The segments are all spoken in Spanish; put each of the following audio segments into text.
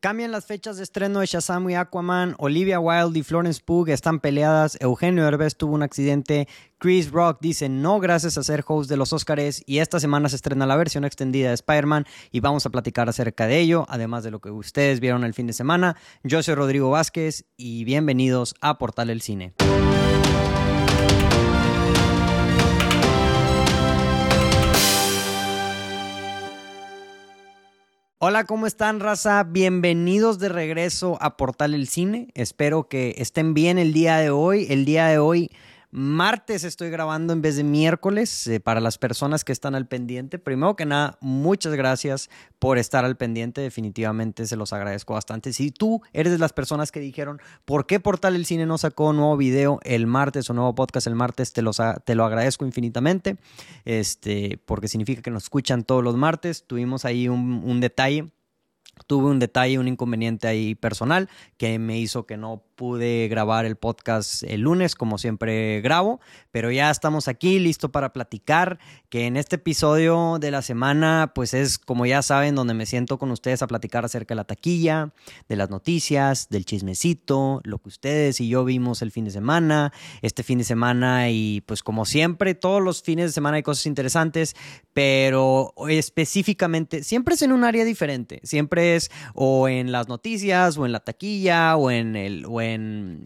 Cambian las fechas de estreno de Shazam y Aquaman. Olivia Wilde y Florence Pugh están peleadas. Eugenio Derbez tuvo un accidente. Chris Rock dice no gracias a ser host de los Oscars. Y esta semana se estrena la versión extendida de Spider-Man y vamos a platicar acerca de ello, además de lo que ustedes vieron el fin de semana. Yo soy Rodrigo Vázquez y bienvenidos a Portal el Cine. Hola, ¿cómo están, raza? Bienvenidos de regreso a Portal el Cine. Espero que estén bien el día de hoy. El día de hoy Martes estoy grabando en vez de miércoles eh, para las personas que están al pendiente. Primero que nada, muchas gracias por estar al pendiente. Definitivamente se los agradezco bastante. Si tú eres de las personas que dijeron, ¿por qué Portal El Cine no sacó nuevo video el martes o nuevo podcast el martes? Te, los, te lo agradezco infinitamente, este, porque significa que nos escuchan todos los martes. Tuvimos ahí un, un detalle. Tuve un detalle, un inconveniente ahí personal que me hizo que no pude grabar el podcast el lunes, como siempre grabo, pero ya estamos aquí, listo para platicar, que en este episodio de la semana, pues es, como ya saben, donde me siento con ustedes a platicar acerca de la taquilla, de las noticias, del chismecito, lo que ustedes y yo vimos el fin de semana, este fin de semana y pues como siempre, todos los fines de semana hay cosas interesantes, pero específicamente, siempre es en un área diferente, siempre es o en las noticias, o en la taquilla, o en el... O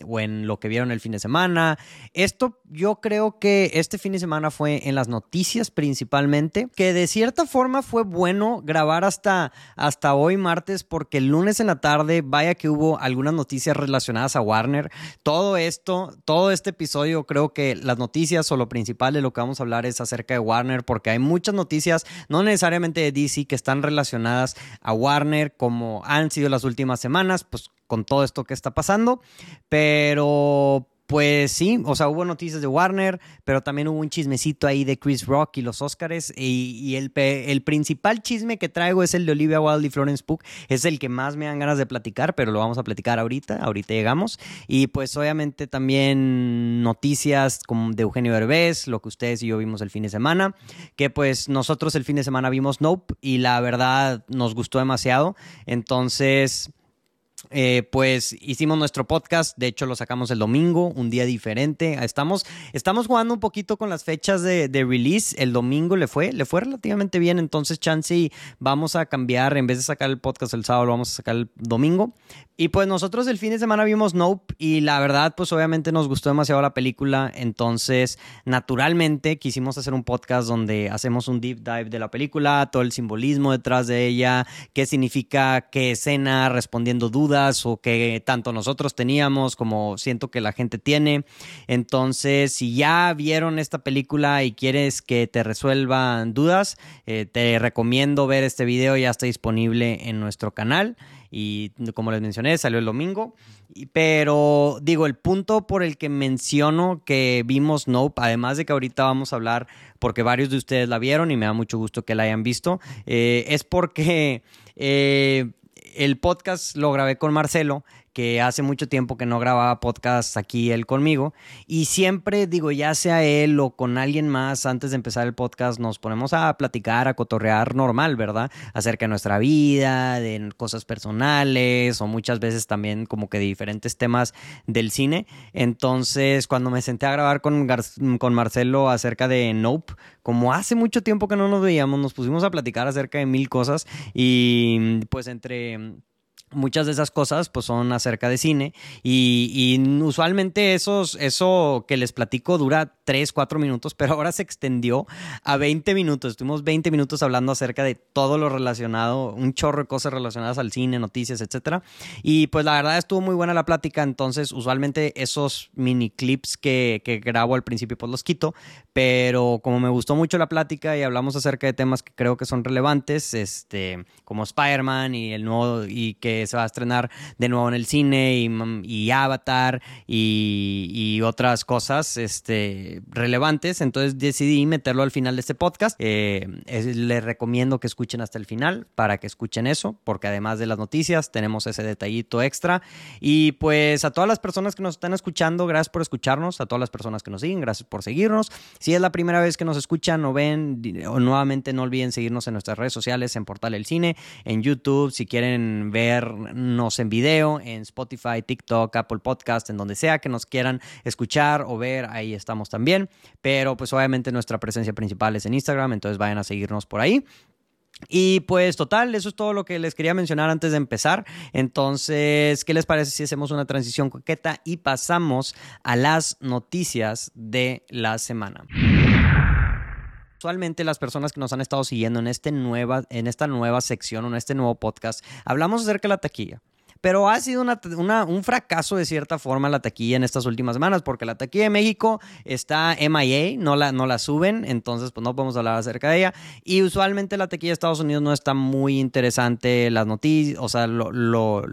o en lo que vieron el fin de semana. Esto yo creo que este fin de semana fue en las noticias principalmente, que de cierta forma fue bueno grabar hasta, hasta hoy martes porque el lunes en la tarde, vaya que hubo algunas noticias relacionadas a Warner. Todo esto, todo este episodio, creo que las noticias o lo principal de lo que vamos a hablar es acerca de Warner porque hay muchas noticias, no necesariamente de DC, que están relacionadas a Warner como han sido las últimas semanas, pues con todo esto que está pasando, pero pues sí, o sea, hubo noticias de Warner, pero también hubo un chismecito ahí de Chris Rock y los Oscars. Y, el, el, principal chisme que traigo es el de Olivia Wilde y Florence Pugh. Es el que más me dan ganas de platicar, pero lo vamos a platicar ahorita. Ahorita llegamos. Y pues obviamente también noticias como de Eugenio Derbez, lo que ustedes y yo vimos el fin de semana. Que pues nosotros el fin de semana vimos Nope y la verdad nos gustó demasiado. Entonces eh, pues hicimos nuestro podcast, de hecho lo sacamos el domingo, un día diferente. Estamos, estamos jugando un poquito con las fechas de, release. El domingo le fue, le fue relativamente bien, entonces chance vamos a cambiar, en vez de sacar el podcast el sábado, lo vamos a sacar el domingo. Y pues nosotros el fin de semana vimos Nope y la verdad pues obviamente nos gustó demasiado la película, entonces naturalmente quisimos hacer un podcast donde hacemos un deep dive de la película, todo el simbolismo detrás de ella, qué significa qué escena respondiendo dudas o que tanto nosotros teníamos como siento que la gente tiene. Entonces si ya vieron esta película y quieres que te resuelvan dudas, eh, te recomiendo ver este video, ya está disponible en nuestro canal y como les mencioné, salió el domingo. Pero digo, el punto por el que menciono que vimos Nope, además de que ahorita vamos a hablar, porque varios de ustedes la vieron y me da mucho gusto que la hayan visto, eh, es porque eh, el podcast lo grabé con Marcelo que hace mucho tiempo que no grababa podcast aquí él conmigo y siempre digo, ya sea él o con alguien más antes de empezar el podcast nos ponemos a platicar, a cotorrear normal, ¿verdad? Acerca de nuestra vida, de cosas personales o muchas veces también como que de diferentes temas del cine. Entonces, cuando me senté a grabar con, con Marcelo acerca de Nope, como hace mucho tiempo que no nos veíamos, nos pusimos a platicar acerca de mil cosas y pues entre muchas de esas cosas pues son acerca de cine y, usualmente esos, eso que les platico dura 3, 4 minutos, pero ahora se extendió a 20 minutos. Estuvimos 20 minutos hablando acerca de todo lo relacionado, un chorro de cosas relacionadas al cine, noticias, etcétera. Y pues la verdad estuvo muy buena la plática, entonces usualmente esos mini clips que, que grabo al principio pues los quito, pero como me gustó mucho la plática y hablamos acerca de temas que creo que son relevantes, este, como Spider-Man y el nuevo y que se va a estrenar de nuevo en el cine y, Avatar y, otras cosas, este, eh, relevantes, entonces decidí meterlo al final de este podcast. Eh, les recomiendo que escuchen hasta el final para que escuchen eso, porque además de las noticias tenemos ese detallito extra. Y pues a todas las personas que nos están escuchando, gracias por escucharnos, a todas las personas que nos siguen, gracias por seguirnos. Si es la primera vez que nos escuchan o ven, o nuevamente no olviden seguirnos en nuestras redes sociales, en Portal El Cine, en YouTube, si quieren vernos en video, en Spotify, TikTok, Apple Podcast, en donde sea que nos quieran escuchar o ver, ahí estamos también. Pero pues obviamente nuestra presencia principal es en Instagram, entonces vayan a seguirnos por ahí. Y pues total, eso es todo lo que les quería mencionar antes de empezar. Entonces, ¿qué les parece si hacemos una transición coqueta y pasamos a las noticias de la semana? Usualmente las personas que nos han estado siguiendo en, este nueva, en esta nueva sección o en este nuevo podcast, hablamos acerca de la taquilla. Pero ha sido un fracaso de cierta forma la taquilla en estas últimas semanas, porque la taquilla de México está MIA, no la, no la suben, entonces pues no podemos hablar acerca de ella. Y usualmente la taquilla de Estados Unidos no está muy interesante las noticias, o sea, lo,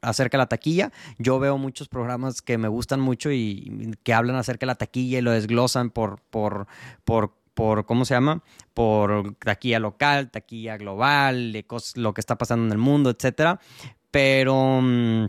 acerca de la taquilla. Yo veo muchos programas que me gustan mucho y que hablan acerca de la taquilla y lo desglosan por, por, por por, ¿cómo se llama? Por taquilla local, taquilla global, lo que está pasando en el mundo, etcétera. Pero, mm,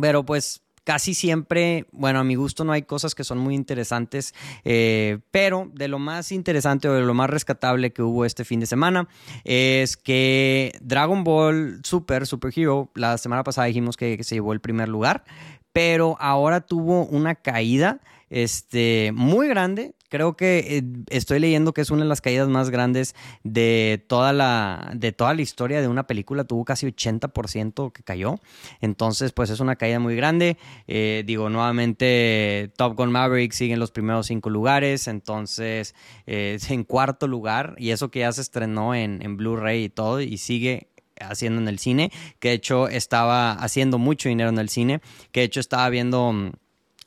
pero pues casi siempre, bueno, a mi gusto no hay cosas que son muy interesantes, eh, pero de lo más interesante o de lo más rescatable que hubo este fin de semana es que Dragon Ball Super, Super Hero, la semana pasada dijimos que se llevó el primer lugar, pero ahora tuvo una caída este, muy grande. Creo que eh, estoy leyendo que es una de las caídas más grandes de toda la, de toda la historia de una película. Tuvo casi 80% que cayó. Entonces, pues es una caída muy grande. Eh, digo, nuevamente Top Gun Maverick sigue en los primeros cinco lugares. Entonces, eh, en cuarto lugar. Y eso que ya se estrenó en, en Blu-ray y todo. Y sigue haciendo en el cine. Que de hecho estaba haciendo mucho dinero en el cine. Que de hecho estaba viendo mm,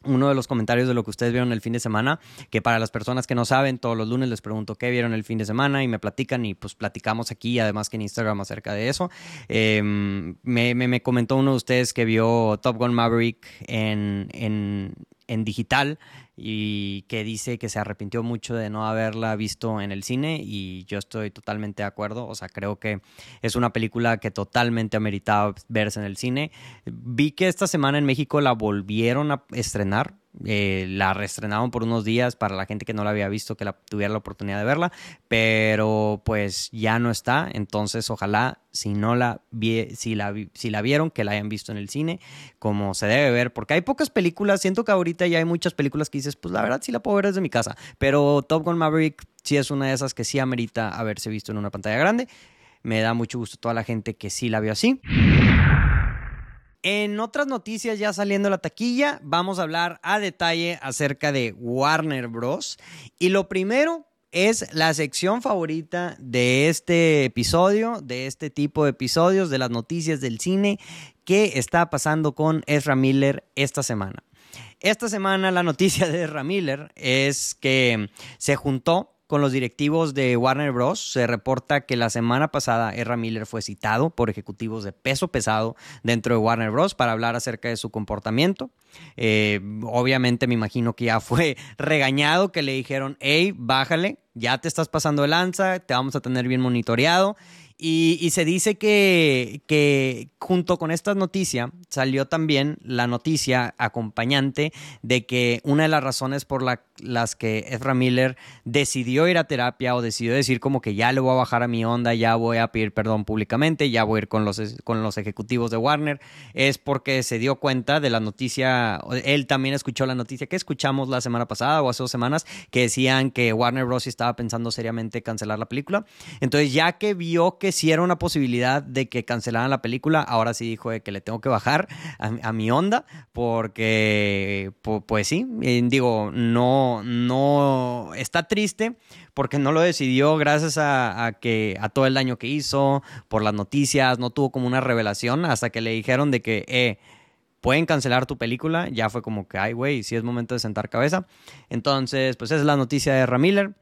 uno de los comentarios de lo que ustedes vieron el fin de semana, que para las personas que no saben, todos los lunes les pregunto qué vieron el fin de semana y me platican y pues platicamos aquí, además que en Instagram acerca de eso. Em, me, me, comentó uno de ustedes que vio Top Gun Maverick en, en digital y que dice que se arrepintió mucho de no haberla visto en el cine y yo estoy totalmente de acuerdo, o sea, creo que es una película que totalmente ameritaba verse en el cine. Vi que esta semana en México la volvieron a estrenar, eh, la reestrenaron por unos días para la gente que no la había visto, que la, tuviera la oportunidad de verla, pero pues ya no está, entonces ojalá si no la, si la, si la vieron, que la hayan visto en el cine, como se debe ver, porque hay pocas películas, siento que ahorita ya hay muchas películas que dices, pues la verdad sí la puedo ver desde mi casa, pero Top Gun Maverick sí es una de esas que sí amerita haberse visto en una pantalla grande, me da mucho gusto toda la gente que sí la vio así. En otras noticias, ya saliendo la taquilla, vamos a hablar a detalle acerca de Warner Bros. Y lo primero es la sección favorita de este episodio, de este tipo de episodios, de las noticias del cine, que está pasando con Ezra Miller esta semana. Esta semana la noticia de Ezra Miller es que se juntó con los directivos de Warner Bros. Se reporta que la semana pasada Ezra Miller fue citado por ejecutivos de peso pesado dentro de Warner Bros. para hablar acerca de su comportamiento. Eh, obviamente me imagino que ya fue regañado, que le dijeron, hey, bájale, ya te estás pasando de lanza, te vamos a tener bien monitoreado. Y, se dice que, junto con esta noticia salió también la noticia acompañante de que una de las razones por las que Ezra Miller decidió ir a terapia o decidió decir como que ya le voy a bajar a mi onda, ya voy a pedir perdón públicamente, ya voy a ir con los, con los ejecutivos de Warner, es porque se dio cuenta de la noticia, él también escuchó la noticia que escuchamos la semana pasada o hace dos semanas, que decían que Warner Bros. estaba pensando seriamente cancelar la película. Entonces ya que vio que si era una posibilidad de que cancelaran la película, ahora sí dijo que le tengo que bajar a, mi onda, porque, pues sí, eh, digo, no, no, está triste porque no lo decidió gracias a, que a todo el daño que hizo, por las noticias, no tuvo como una revelación hasta que le dijeron de que, eh, pueden cancelar tu película, ya fue como que, ay, güey, sí es momento de sentar cabeza. Entonces, pues esa es la noticia de Ramiller.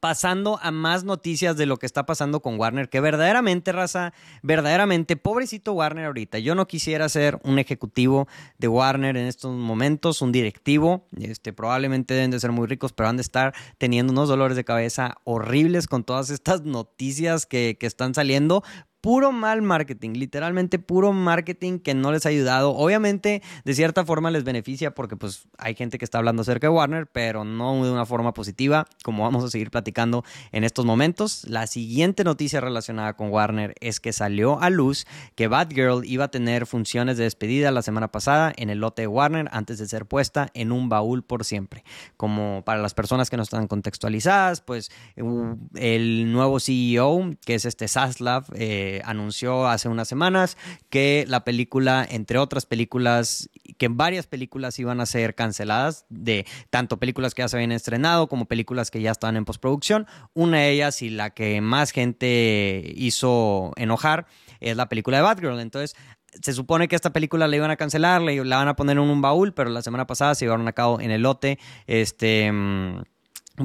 Pasando a más noticias de lo que está pasando con Warner, que verdaderamente, raza, verdaderamente, pobrecito Warner ahorita. Yo no quisiera ser un ejecutivo de Warner en estos momentos, un directivo. Este, probablemente deben de ser muy ricos, pero han de estar teniendo unos dolores de cabeza horribles con todas estas noticias que, que están saliendo puro mal marketing, literalmente puro marketing que no les ha ayudado. Obviamente, de cierta forma les beneficia porque pues hay gente que está hablando acerca de Warner, pero no de una forma positiva, como vamos a seguir platicando en estos momentos. La siguiente noticia relacionada con Warner es que salió a luz que Batgirl iba a tener funciones de despedida la semana pasada en el lote de Warner antes de ser puesta en un baúl por siempre. Como para las personas que no están contextualizadas, pues el nuevo CEO, que es este Saslav, eh, anunció hace unas semanas que la película, entre otras películas, que varias películas iban a ser canceladas, de tanto películas que ya se habían estrenado como películas que ya estaban en postproducción. Una de ellas y la que más gente hizo enojar es la película de Batgirl. Entonces, se supone que esta película la iban a cancelar, la van a poner en un baúl, pero la semana pasada se llevaron a cabo en el lote. Este. Mm,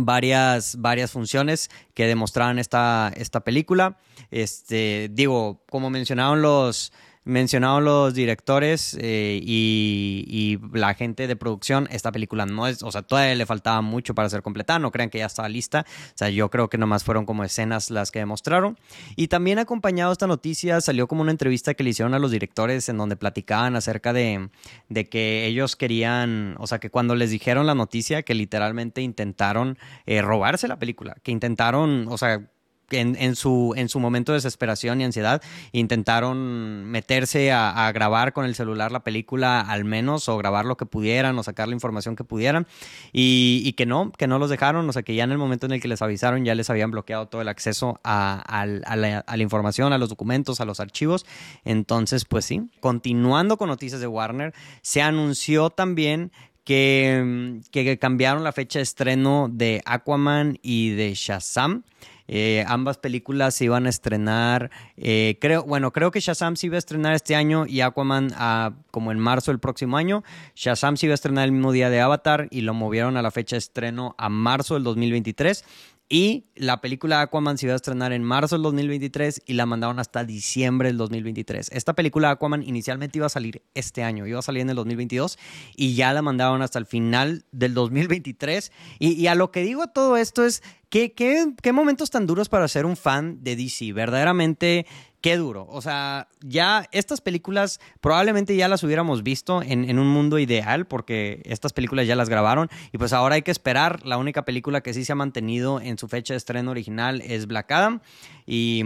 varias, varias funciones que demostraban esta, esta película. Este, digo, como mencionaron los, mencionaron los directores eh, y, la gente de producción, esta película no es, o sea, todavía le faltaba mucho para ser completada, no crean que ya estaba lista, o sea, yo creo que nomás fueron como escenas las que demostraron. Y también acompañado esta noticia salió como una entrevista que le hicieron a los directores en donde platicaban acerca de, de que ellos querían, o sea, que cuando les dijeron la noticia, que literalmente intentaron eh, robarse la película, que intentaron, o sea, en, su, en su momento de desesperación y ansiedad intentaron meterse a, grabar con el celular la película al menos o grabar lo que pudieran o sacar la información que pudieran y, que no, que no los dejaron, o sea que ya en el momento en el que les avisaron ya les habían bloqueado todo el acceso a, la, a la, información, a los documentos, a los archivos. Entonces, pues sí, continuando con noticias de Warner, se anunció también que, que cambiaron la fecha de estreno de Aquaman y de Shazam. Eh, ambas películas se iban a estrenar, eh, creo, bueno, creo que Shazam se iba a estrenar este año y Aquaman ah, como en marzo del próximo año. Shazam se iba a estrenar el mismo día de Avatar y lo movieron a la fecha de estreno a marzo del 2023. Y la película Aquaman se iba a estrenar en marzo del 2023 y la mandaron hasta diciembre del 2023. Esta película Aquaman inicialmente iba a salir este año, iba a salir en el 2022 y ya la mandaron hasta el final del 2023. Y, y a lo que digo todo esto es, ¿qué, qué, qué momentos tan duros para ser un fan de DC? Verdaderamente qué duro. O sea, ya estas películas probablemente ya las hubiéramos visto en, un mundo ideal porque estas películas ya las grabaron y pues ahora hay que esperar. La única película que sí se ha mantenido en su fecha de estreno original es Black Adam y,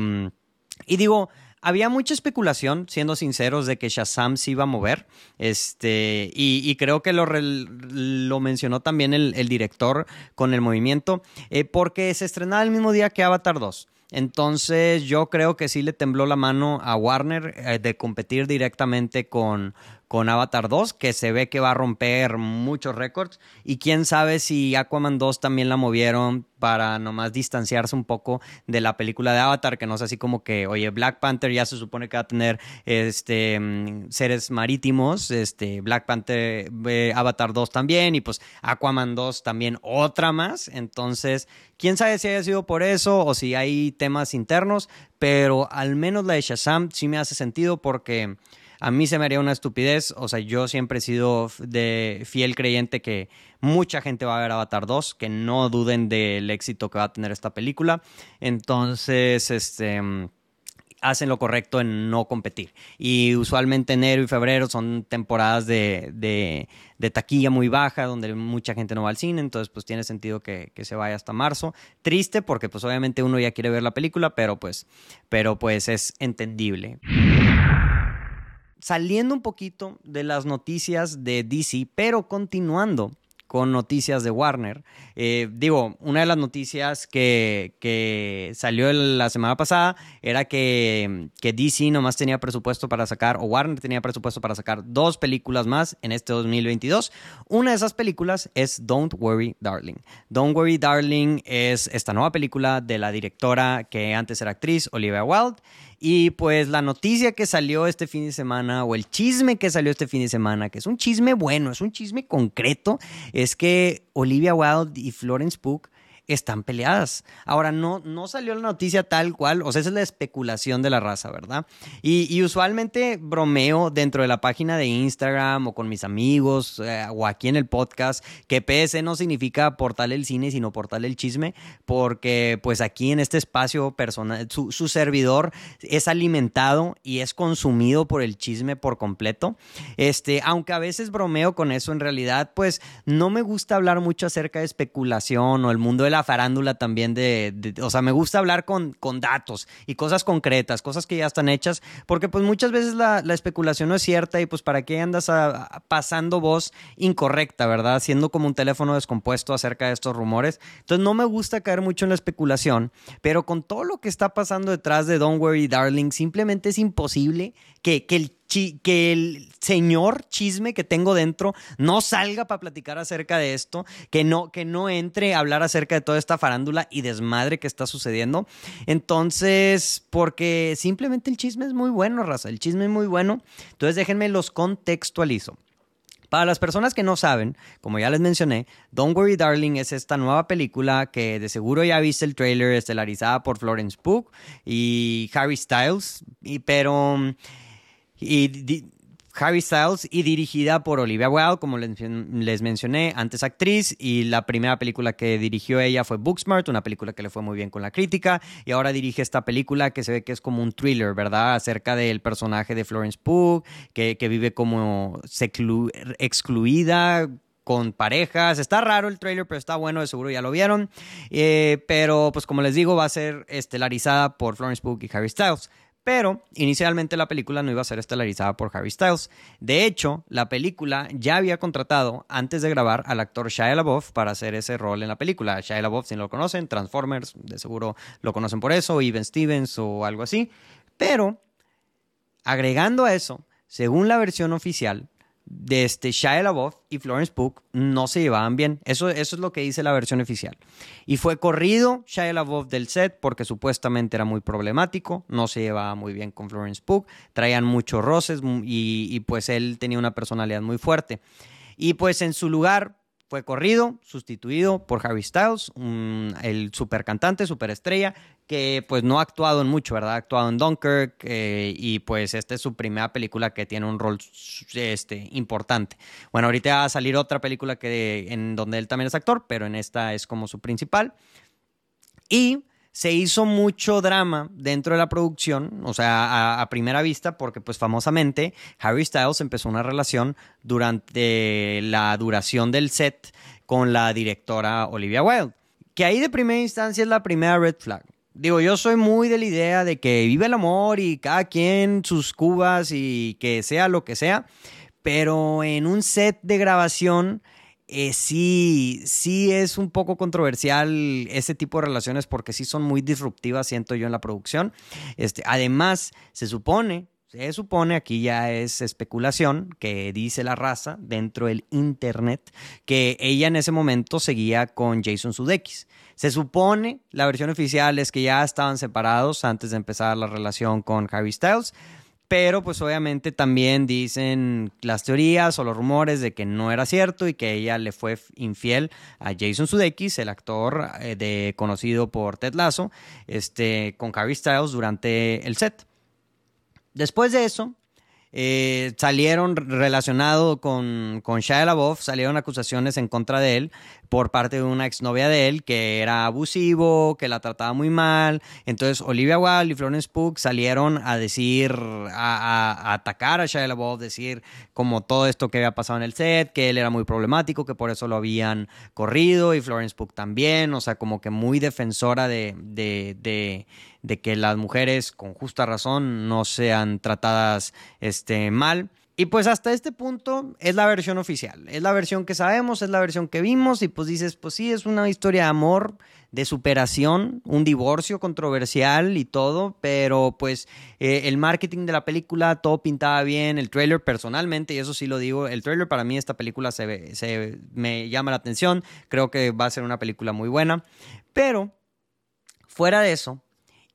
digo... Había mucha especulación, siendo sinceros, de que Shazam se iba a mover. Este, y, creo que lo, lo mencionó también el, director con el movimiento, eh, porque se estrenaba el mismo día que Avatar 2. Entonces yo creo que sí le tembló la mano a Warner eh, de competir directamente con, con Avatar 2, que se ve que va a romper muchos récords. Y quién sabe si Aquaman 2 también la movieron para nomás distanciarse un poco de la película de Avatar, que no es así como que, oye, Black Panther ya se supone que va a tener este, mm, seres marítimos, este, Black Panther, eh, Avatar 2 también, y pues Aquaman 2 también otra más. Entonces, quién sabe si haya sido por eso o si hay temas internos, pero al menos la de Shazam sí me hace sentido porque a mí se me haría una estupidez. O sea, yo siempre he sido de fiel creyente que mucha gente va a ver Avatar 2, que no duden del éxito que va a tener esta película. Entonces, este hacen lo correcto en no competir. Y usualmente enero y febrero son temporadas de, de, taquilla muy baja, donde mucha gente no va al cine, entonces pues tiene sentido que, que, se vaya hasta marzo. Triste porque pues obviamente uno ya quiere ver la película, pero pues, pero pues es entendible saliendo un poquito de las noticias de DC, pero continuando con noticias de Warner. Eh, digo, una de las noticias que, que, salió la semana pasada era que, que DC nomás tenía presupuesto para sacar, o Warner tenía presupuesto para sacar dos películas más en este 2022. Una de esas películas es Don't Worry Darling. Don't Worry Darling es esta nueva película de la directora que antes era actriz, Olivia Wilde. Y pues la noticia que salió este fin de semana, o el chisme que salió este fin de semana, que es un chisme bueno, es un chisme concreto, es que Olivia Wilde y Florence Pugh están peleadas. Ahora, no, no salió la noticia tal cual, o sea, es la especulación de la raza, ¿verdad? Y, usualmente bromeo dentro de la página de Instagram o con mis amigos eh, o aquí en el podcast que PS no significa portal el cine, sino portal el chisme, porque pues aquí en este espacio personal, su, su servidor es alimentado y es consumido por el chisme por completo. Este, aunque a veces bromeo con eso, en realidad, pues no me gusta hablar mucho acerca de especulación o el mundo de la farándula también de, o sea, me gusta hablar con, con datos y cosas concretas, cosas que ya están hechas, porque pues muchas veces la, especulación no es cierta y pues para qué andas pasando voz incorrecta, ¿verdad? Siendo como un teléfono descompuesto acerca de estos rumores. Entonces no me gusta caer mucho en la especulación, pero con todo lo que está pasando detrás de Don't Worry Darling, simplemente es imposible que, que el que el señor chisme que tengo dentro no salga para platicar acerca de esto, que no, que no entre a hablar acerca de toda esta farándula y desmadre que está sucediendo. Entonces, porque simplemente el chisme es muy bueno, raza, el chisme es muy bueno. Entonces, déjenme los contextualizo. Para las personas que no saben, como ya les mencioné, Don't Worry Darling es esta nueva película que de seguro ya viste el trailer estelarizada por Florence Pugh y Harry Styles, y, pero y Harry Styles y dirigida por Olivia Wilde, como les, mencioné, antes actriz, y la primera película que dirigió ella fue Booksmart, una película que le fue muy bien con la crítica, y ahora dirige esta película que se ve que es como un thriller, ¿verdad? Acerca del personaje de Florence Pugh, que, vive como excluida con parejas. Está raro el trailer, pero está bueno, de seguro ya lo vieron. Eh, pero pues como les digo, va a ser estelarizada por Florence Pugh y Harry Styles. Pero inicialmente la película no iba a ser estelarizada por Harry Styles. De hecho, la película ya había contratado antes de grabar al actor Shia LaBeouf para hacer ese rol en la película. Shia LaBeouf, si no lo conocen, Transformers, de seguro lo conocen por eso, Even Stevens o algo así. Pero, agregando a eso, según la versión oficial, de este Shia LaBeouf y Florence Pugh no se llevaban bien. Eso, eso es lo que dice la versión oficial. Y fue corrido Shia LaBeouf del set porque supuestamente era muy problemático, no se llevaba muy bien con Florence Pugh, traían muchos roces y, y pues él tenía una personalidad muy fuerte. Y pues en su lugar fue corrido, sustituido por Harry Styles, el super cantante, super estrella, que pues no ha actuado en mucho, ¿verdad? Ha actuado en Dunkirk eh, y pues esta es su primera película que tiene un rol este, importante. Bueno, ahorita va a salir otra película que, en donde él también es actor, pero en esta es como su principal. Y se hizo mucho drama dentro de la producción, o sea, a, primera vista, porque pues famosamente Harry Styles empezó una relación durante la duración del set con la directora Olivia Wilde, que ahí de primera instancia es la primera red flag. Digo, yo soy muy de la idea de que vive el amor y cada quien sus cubas y que sea lo que sea, pero en un set de grabación eh, sí, sí es un poco controversial ese tipo de relaciones porque sí son muy disruptivas, siento yo, en la producción. Este, además, se supone, se supone, aquí ya es especulación, que dice la raza dentro del Internet, que ella en ese momento seguía con Jason Sudeikis. Se supone, la versión oficial es que ya estaban separados antes de empezar la relación con Harry Styles pero pues obviamente también dicen las teorías o los rumores de que no era cierto y que ella le fue infiel a Jason Sudeikis, el actor eh, de, conocido por Ted Lasso, este, con Harry Styles durante el set. Después de eso, eh, salieron relacionado con, con Shia LaBeouf, salieron acusaciones en contra de él por parte de una exnovia de él que era abusivo, que la trataba muy mal. Entonces Olivia Wilde y Florence Pugh salieron a decir, a, atacar a Shia LaBeouf, decir como todo esto que había pasado en el set, que él era muy problemático, que por eso lo habían corrido y Florence Pugh también, o sea, como que muy defensora de, de, de, de que las mujeres con justa razón no sean tratadas este, mal. Y pues hasta este punto es la versión oficial, es la versión que sabemos, es la versión que vimos y pues dices, pues sí, es una historia de amor, de superación, un divorcio controversial y todo, pero pues eh, el marketing de la película, todo pintaba bien, el trailer personalmente, y eso sí lo digo, el trailer para mí esta película se, se me llama la atención, creo que va a ser una película muy buena, pero fuera de eso,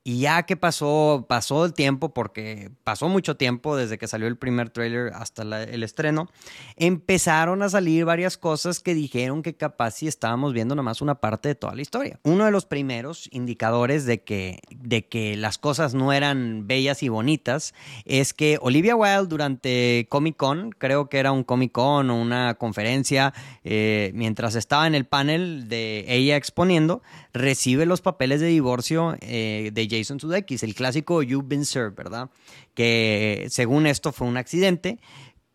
Y ya que pasó, pasó el tiempo, porque pasó mucho tiempo desde que salió el primer trailer hasta el estreno, empezaron a salir varias cosas que dijeron que capaz si estábamos viendo nomás una parte de toda la historia. Uno de los primeros indicadores de que, de que las cosas no eran bellas y bonitas es que Olivia Wilde durante Comic Con, creo que era un Comic Con o una conferencia, eh, mientras estaba en el panel de ella exponiendo, recibe los papeles de divorcio eh, de Jason Sudeikis, el clásico You've Been Served, ¿verdad? Que según esto fue un accidente,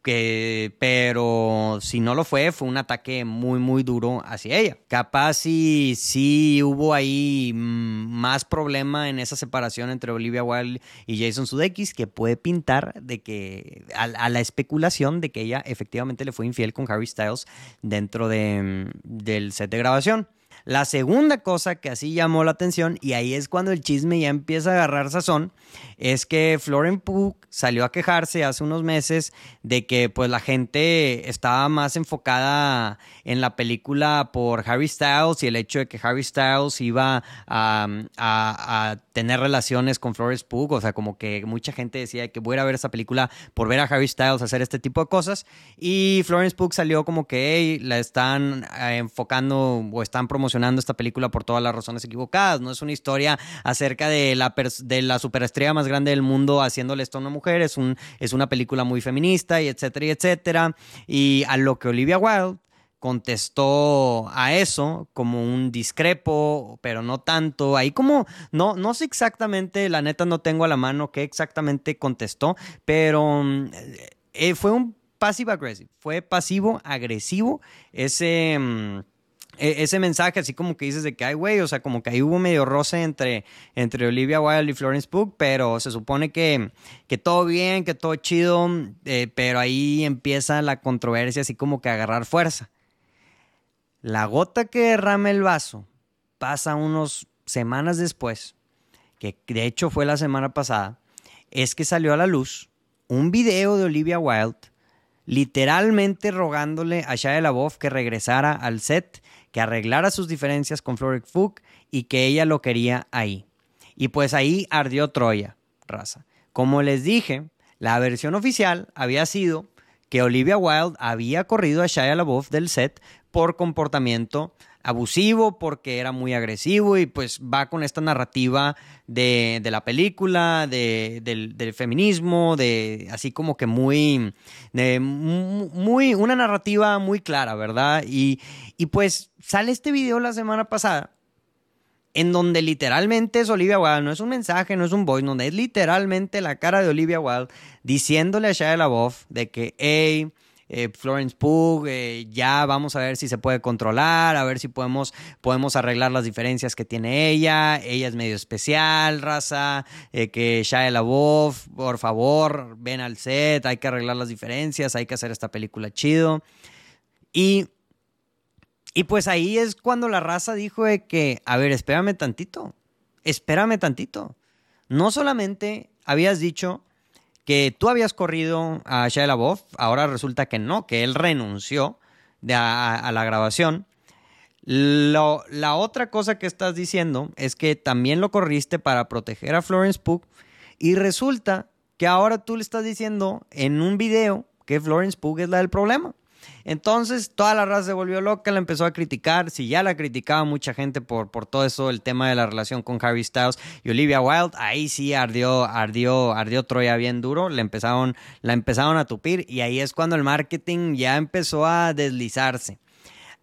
que, pero si no lo fue, fue un ataque muy, muy duro hacia ella. Capaz si sí hubo ahí mm, más problema en esa separación entre Olivia Wilde y Jason Sudeikis que puede pintar de que a, la especulación de que ella efectivamente le fue infiel con Harry Styles dentro de, mm, del set de grabación. La segunda cosa que así llamó la atención, y ahí es cuando el chisme ya empieza a agarrar sazón, es que Florent Pugh salió a quejarse hace unos meses de que pues la gente estaba más enfocada en la película por Harry Styles y el hecho de que Harry Styles iba a, tener relaciones con Florence Pugh, o sea, como que mucha gente decía que voy a ver esa película por ver a Harry Styles hacer este tipo de cosas, y Florence Pugh salió como que la están eh, enfocando o están promocionando esta película por todas las razones equivocadas, no es una historia acerca de la, de la superestrella más grande del mundo haciéndole esto a una mujer, es, un, es una película muy feminista y etcétera y etcétera. Y a lo que Olivia Wilde contestó a eso como un discrepo, pero no tanto. Ahí como, no, no sé exactamente, la neta no tengo a la mano qué exactamente contestó, pero mm, eh, fue un pasivo agresivo, fue pasivo agresivo ese... Mm, ese mensaje, así como que dices de que, ay, güey, o sea, como que ahí hubo medio roce entre, entre Olivia Wilde y Florence Pugh, pero se supone que, que todo bien, que todo chido, eh, pero ahí empieza la controversia así como que agarrar fuerza. La gota que derrama el vaso pasa unos semanas después, que de hecho fue la semana pasada, es que salió a la luz un video de Olivia Wilde literalmente rogándole a Shia LaBeouf que regresara al set que arreglara sus diferencias con Florence Pugh y que ella lo quería ahí. Y pues ahí ardió Troya, raza. Como les dije, la versión oficial había sido que Olivia Wilde había corrido a Shia LaBeouf del set por comportamiento abusivo, porque era muy agresivo y pues va con esta narrativa de, la película, del, feminismo, de así como que muy, muy, una narrativa muy clara, ¿verdad? Y, y pues sale este video la semana pasada en donde literalmente es Olivia Wilde, no es un mensaje, no es un voice, donde es literalmente la cara de Olivia Wilde diciéndole a Shia LaBeouf de que, hey, eh, Florence Pugh, eh, ya vamos a ver si se puede controlar, a ver si podemos, podemos arreglar las diferencias que tiene ella, ella es medio especial, raza, eh, que Shia LaBeouf, por favor, ven al set, hay que arreglar las diferencias, hay que hacer esta película chido. Y, y pues ahí es cuando la raza dijo de que, a ver, espérame tantito, espérame tantito. No solamente habías dicho que tú habías corrido a Shia LaBeouf, ahora resulta que no, que él renunció a, la grabación. la otra cosa que estás diciendo es que también lo corriste para proteger a Florence Pugh y resulta que ahora tú le estás diciendo en un video que Florence Pugh es la del problema. Entonces toda la raza se volvió loca, la empezó a criticar. Si ya la criticaba mucha gente por, por todo eso, el tema de la relación con Harry Styles y Olivia Wilde, ahí sí ardió, ardió, ardió Troya bien duro. Le empezaron, la empezaron a tupir y ahí es cuando el marketing ya empezó a deslizarse.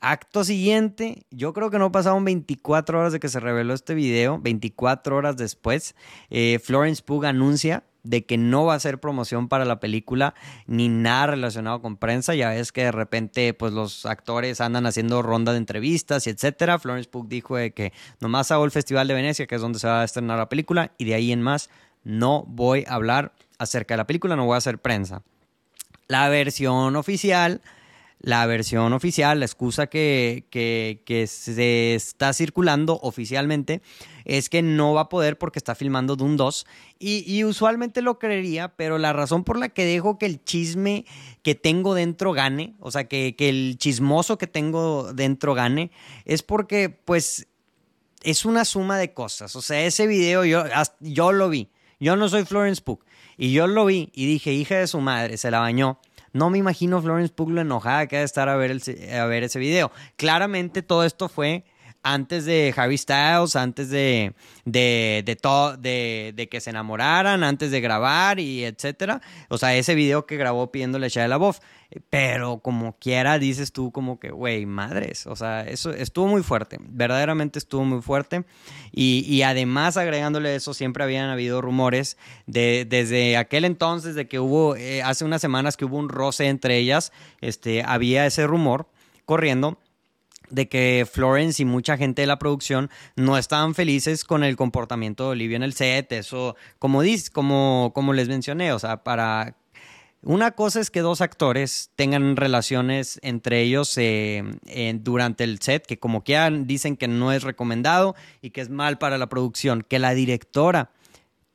Acto siguiente, yo creo que no pasaron 24 horas de que se reveló este video, 24 horas después, eh, Florence Pugh anuncia de que no va a ser promoción para la película ni nada relacionado con prensa. Ya ves que de repente pues los actores andan haciendo ronda de entrevistas y etcétera. Florence Pugh dijo de que nomás hago el Festival de Venecia, que es donde se va a estrenar la película, y de ahí en más no voy a hablar acerca de la película, no voy a hacer prensa. La versión oficial la versión oficial, la excusa que, que, se está circulando oficialmente es que no va a poder porque está filmando Doom 2 y, y, usualmente lo creería, pero la razón por la que dejo que el chisme que tengo dentro gane, o sea, que, que el chismoso que tengo dentro gane, es porque pues es una suma de cosas. O sea, ese video yo, yo lo vi. Yo no soy Florence Pugh. Y yo lo vi y dije, hija de su madre, se la bañó. No me imagino Florence Pugh enojada que ha de estar a ver, el, a ver ese video. Claramente todo esto fue antes de Harry Styles, antes de, de, de, todo, de, de, que se enamoraran, antes de grabar y etcétera. O sea, ese video que grabó pidiéndole a la voz. Pero como quiera, dices tú como que, güey, madres. O sea, eso estuvo muy fuerte. Verdaderamente estuvo muy fuerte. Y, y además, agregándole eso, siempre habían habido rumores de, desde aquel entonces, de que hubo, eh, hace unas semanas que hubo un roce entre ellas, este, había ese rumor corriendo de que Florence y mucha gente de la producción no estaban felices con el comportamiento de Olivia en el set. Eso, como, como, como les mencioné, o sea, para... Una cosa es que dos actores tengan relaciones entre ellos eh, durante el set, que como quieran dicen que no es recomendado y que es mal para la producción. Que la directora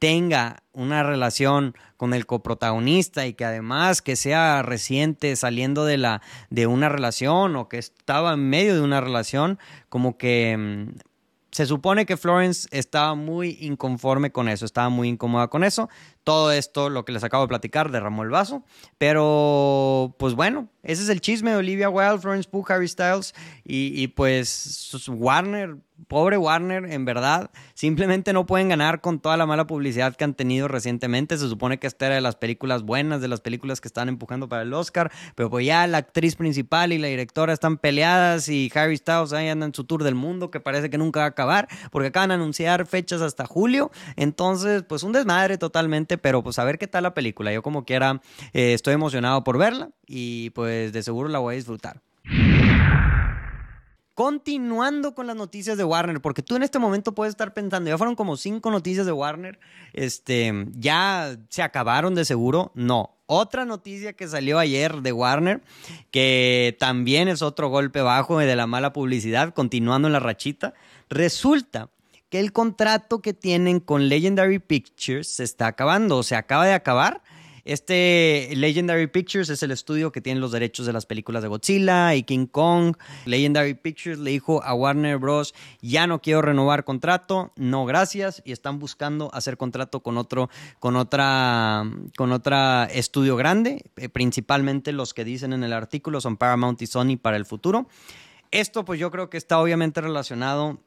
tenga una relación con el coprotagonista y que además que sea reciente saliendo de la de una relación o que estaba en medio de una relación como que mm, se supone que Florence estaba muy inconforme con eso, estaba muy incómoda con eso. Todo esto, lo que les acabo de platicar, derramó el vaso. Pero, pues bueno, ese es el chisme de Olivia Wilde, Florence Pugh, Harry Styles y, y pues Warner pobre Warner, en verdad, simplemente no pueden ganar con toda la mala publicidad que han tenido recientemente. Se supone que esta era de las películas buenas, de las películas que están empujando para el Oscar, pero pues ya la actriz principal y la directora están peleadas y Harry Styles ahí anda en su tour del mundo que parece que nunca va a acabar, porque acaban de anunciar fechas hasta julio. Entonces, pues un desmadre totalmente, pero pues a ver qué tal la película. Yo como quiera eh, estoy emocionado por verla y pues de seguro la voy a disfrutar. Continuando con las noticias de Warner, porque tú en este momento puedes estar pensando, ya fueron como cinco noticias de Warner, este, ya se acabaron de seguro. No, otra noticia que salió ayer de Warner, que también es otro golpe bajo de la mala publicidad, continuando en la rachita, resulta que el contrato que tienen con Legendary Pictures se está acabando, o se acaba de acabar este Legendary Pictures es el estudio que tiene los derechos de las películas de Godzilla y King Kong. Legendary Pictures le dijo a Warner Bros. ya no quiero renovar contrato, no gracias, y están buscando hacer contrato con otro, con otra, con otra estudio grande. Eh, principalmente los que dicen en el artículo son Paramount y Sony para el futuro. Esto pues yo creo que está obviamente relacionado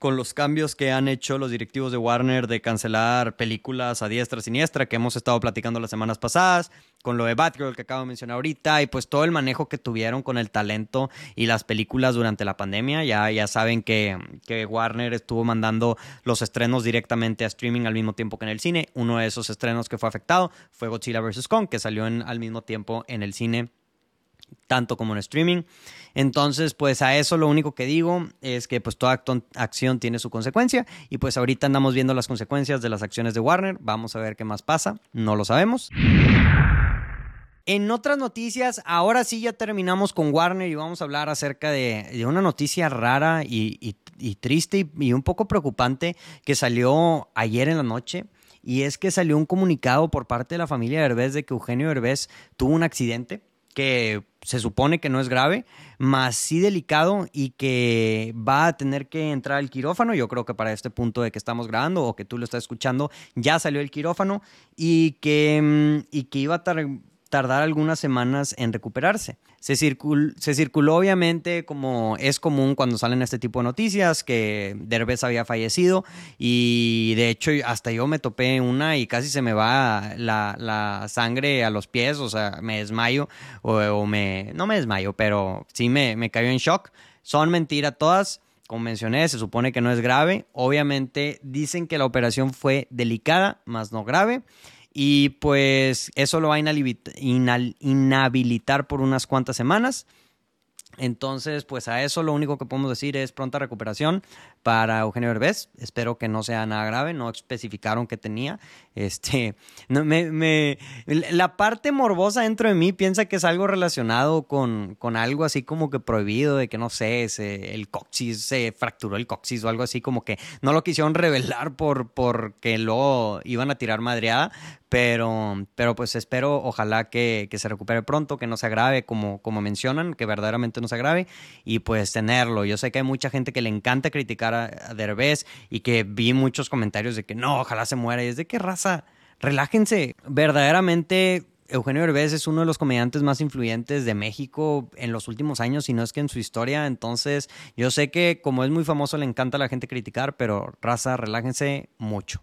con los cambios que han hecho los directivos de Warner de cancelar películas a diestra siniestra que hemos estado platicando las semanas pasadas, con lo de Batgirl que acabo de mencionar ahorita y pues todo el manejo que tuvieron con el talento y las películas durante la pandemia. Ya, ya saben que, que Warner estuvo mandando los estrenos directamente a streaming al mismo tiempo que en el cine. Uno de esos estrenos que fue afectado fue Godzilla vs. Kong, que salió al mismo tiempo en el cine tanto como en streaming. Entonces, pues a eso lo único que digo es que pues toda acción tiene su consecuencia y pues ahorita andamos viendo las consecuencias de las acciones de Warner. Vamos a ver qué más pasa, no lo sabemos. En otras noticias, ahora sí ya terminamos con Warner y vamos a hablar acerca de, una noticia rara y, triste y, un poco preocupante que salió ayer en la noche. Y es que salió un comunicado por parte de la familia Herbés de que Eugenio Herbés tuvo un accidente que se supone que no es grave, más sí delicado y que va a tener que entrar al quirófano. Yo creo que para este punto de que estamos grabando o que tú lo estás escuchando, ya salió el quirófano y que, mm, y que iba a tardar algunas semanas en recuperarse. Se, circuló obviamente como es común cuando salen este tipo de noticias que Derbez había fallecido y de hecho hasta yo me topé una y casi se me va la, sangre a los pies, o sea, me desmayo o, me... no me desmayo, pero sí me, me cayó en shock. Son mentiras todas como mencioné, se supone que no es grave. Obviamente dicen que la operación fue delicada, más no grave. Y pues eso lo va a inhabilitar por unas cuantas semanas. Entonces, pues a eso lo único que podemos decir es pronta recuperación para Eugenio Herbés. Espero que no sea nada grave, no especificaron que tenía. Este, no, me, la parte morbosa dentro de mí piensa que es algo relacionado con, con algo así como que prohibido, de que no sé, el coxis se fracturó el coxis o algo así, como que no lo quisieron revelar por porque luego iban a tirar madreada. pero, pero pues espero, ojalá que, que, se recupere pronto, que no se agrave como, como mencionan, que verdaderamente no se agrave y pues tenerlo. Yo sé que hay mucha gente que le encanta criticar a, a Derbez y que vi muchos comentarios de que no, ojalá se muera y es de qué raza, relájense, verdaderamente Eugenio Derbez es uno de los comediantes más influyentes de México en los últimos años, si no es que en su historia. Entonces, yo sé que como es muy famoso, le encanta a la gente criticar, pero raza, relájense mucho.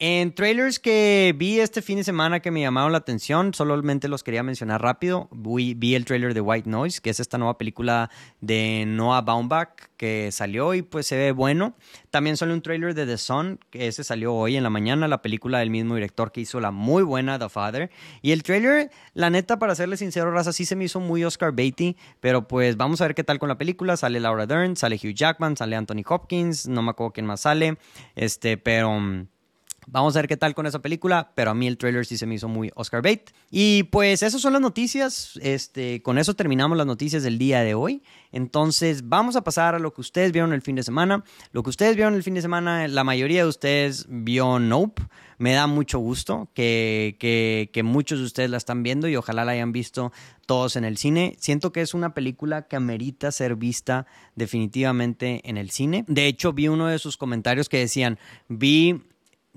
En trailers que vi este fin de semana que me llamaron la atención, solamente los quería mencionar rápido. Vi, el trailer de White Noise, que es esta nueva película de Noah Baumbach que salió y pues se ve bueno. También salió un trailer de The Sun, que ese salió hoy en la mañana, la película del mismo director que hizo la muy buena The Father. Y el trailer, la neta, para serle sincero, raza, sí se me hizo muy Oscar Beatty, pero pues vamos a ver qué tal con la película. Sale Laura Dern, sale Hugh Jackman, sale Anthony Hopkins, no me acuerdo quién más sale, este, pero... Vamos a ver qué tal con esa película, pero a mí el trailer sí se me hizo muy Oscar bait. Y pues esas son las noticias. Este, con eso terminamos las noticias del día de hoy. Entonces vamos a pasar a lo que ustedes vieron el fin de semana. Lo que ustedes vieron el fin de semana, la mayoría de ustedes vio Nope. Me da mucho gusto que, que muchos de ustedes la están viendo y ojalá la hayan visto todos en el cine. Siento que es una película que amerita ser vista definitivamente en el cine. De hecho, vi uno de sus comentarios que decían, vi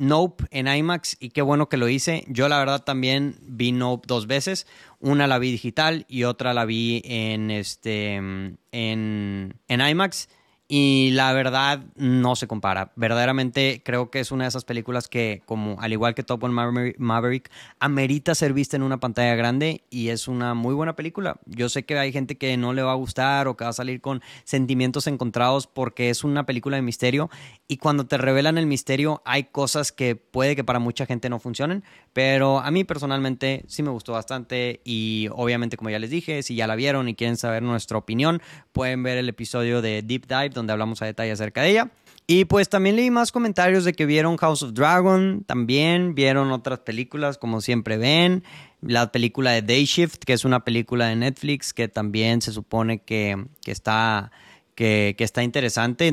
Nope en IMAX y qué bueno que lo hice. Yo la verdad también vi Nope dos veces. Una la vi digital y otra la vi en este en, en IMAX y la verdad no se compara. Verdaderamente creo que es una de esas películas que, como al igual que Top Gun Maverick, amerita ser vista en una pantalla grande y es una muy buena película. Yo sé que hay gente que no le va a gustar o que va a salir con sentimientos encontrados porque es una película de misterio y cuando te revelan el misterio hay cosas que puede que para mucha gente no funcionen, pero a mí personalmente sí me gustó bastante y obviamente como ya les dije, si ya la vieron y quieren saber nuestra opinión, pueden ver el episodio de Deep Dive donde hablamos a detalle acerca de ella. Y pues también leí más comentarios de que vieron House of Dragon, también vieron otras películas como siempre ven, la película de Day Shift, que es una película de Netflix que también se supone que, está, que, que, está interesante.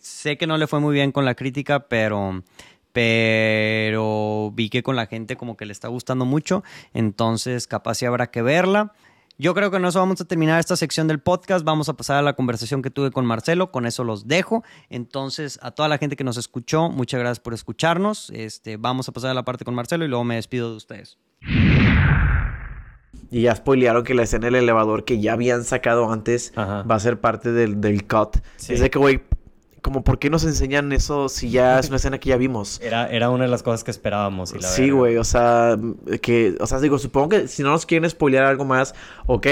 Sé que no le fue muy bien con la crítica, pero, pero vi que con la gente como que le está gustando mucho, entonces capaz sí habrá que verla. Yo creo que con eso vamos a terminar esta sección del podcast. Vamos a pasar a la conversación que tuve con Marcelo. Con eso los dejo. Entonces, a toda la gente que nos escuchó, muchas gracias por escucharnos. Este, vamos a pasar a la parte con Marcelo y luego me despido de ustedes. Y ya spoilearon que la escena del elevador que ya habían sacado antes va a ser parte del, del cut. Es de que, güey, como por qué nos enseñan eso si ya es una escena que ya vimos. Era, era una de las cosas que esperábamos. Y la sí, güey, o sea, que, o sea, digo, supongo que si no nos quieren spoilear algo más, ok.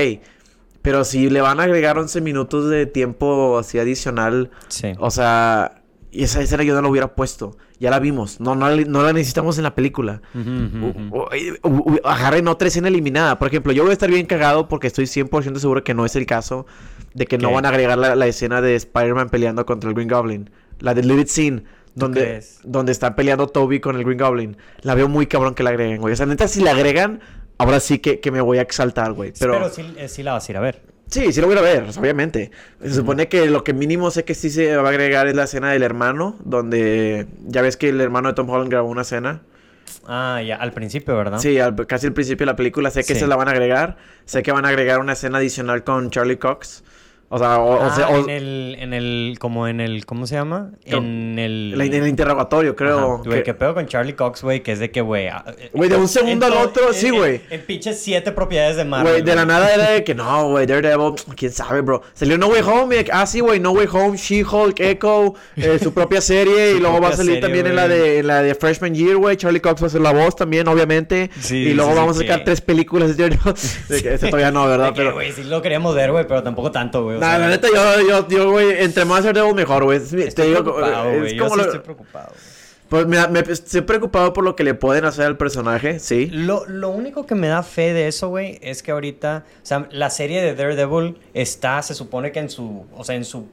Pero si le van a agregar 11 minutos de tiempo así adicional, sí. o sea, y esa escena yo no la hubiera puesto. Ya la vimos. No, no, no la necesitamos en la película. agarren otra escena eliminada. Por ejemplo, yo voy a estar bien cagado porque estoy 100% seguro que no es el caso de que no van a agregar la, escena de Spider-Man peleando contra el Green Goblin. La de Live It Scene. Donde, donde está peleando Toby con el Green Goblin. La veo muy cabrón que la agreguen, güey. O sea, neta, si la agregan, ahora sí que, me voy a exaltar, güey. Pero, Pero sí, eh, sí la vas a ir a ver. Sí, sí lo voy a ver, obviamente. Se supone que lo que mínimo sé que sí se va a agregar es la escena del hermano, donde ya ves que el hermano de Tom Holland grabó una escena. Ah, ya, al principio, ¿verdad? Sí, casi al principio de la película. Sé que se la van a agregar. Sé que van a agregar una escena adicional con Charlie Cox. O sea, o, ah, sea, en el, en el, como en el, ¿cómo se llama? En el... En el interrogatorio, creo. Güey, que... pedo con Charlie Cox, güey, que es de que, güey... Ah, eh, güey, de un segundo al otro, sí, güey. En, pinches siete propiedades de Marvel. Güey, de la nada era de que, no, güey, Daredevil, quién sabe, bro. Salió No Way Home, y, ah, sí, güey, No Way Home, She-Hulk, Echo, eh, su propia serie, y luego va a salir también en la, de, en la de Freshman Year, güey. Charlie Cox va a ser la voz también, obviamente. Sí, y luego vamos a sacar tres películas de Este todavía no, ¿verdad? pero... güey, sí lo queríamos ver, güey, pero tampoco tanto, güey. Nah, la neta, yo yo, yo, güey, entre más Daredevil mejor, güey. Estoy preocupado, güey. Yo sí estoy preocupado, Pues mira, me estoy preocupado por lo que le pueden hacer al personaje, sí. Lo, lo único que me da fe de eso, güey, es que ahorita, o sea, la serie de Daredevil está, se supone que en su, o sea, en su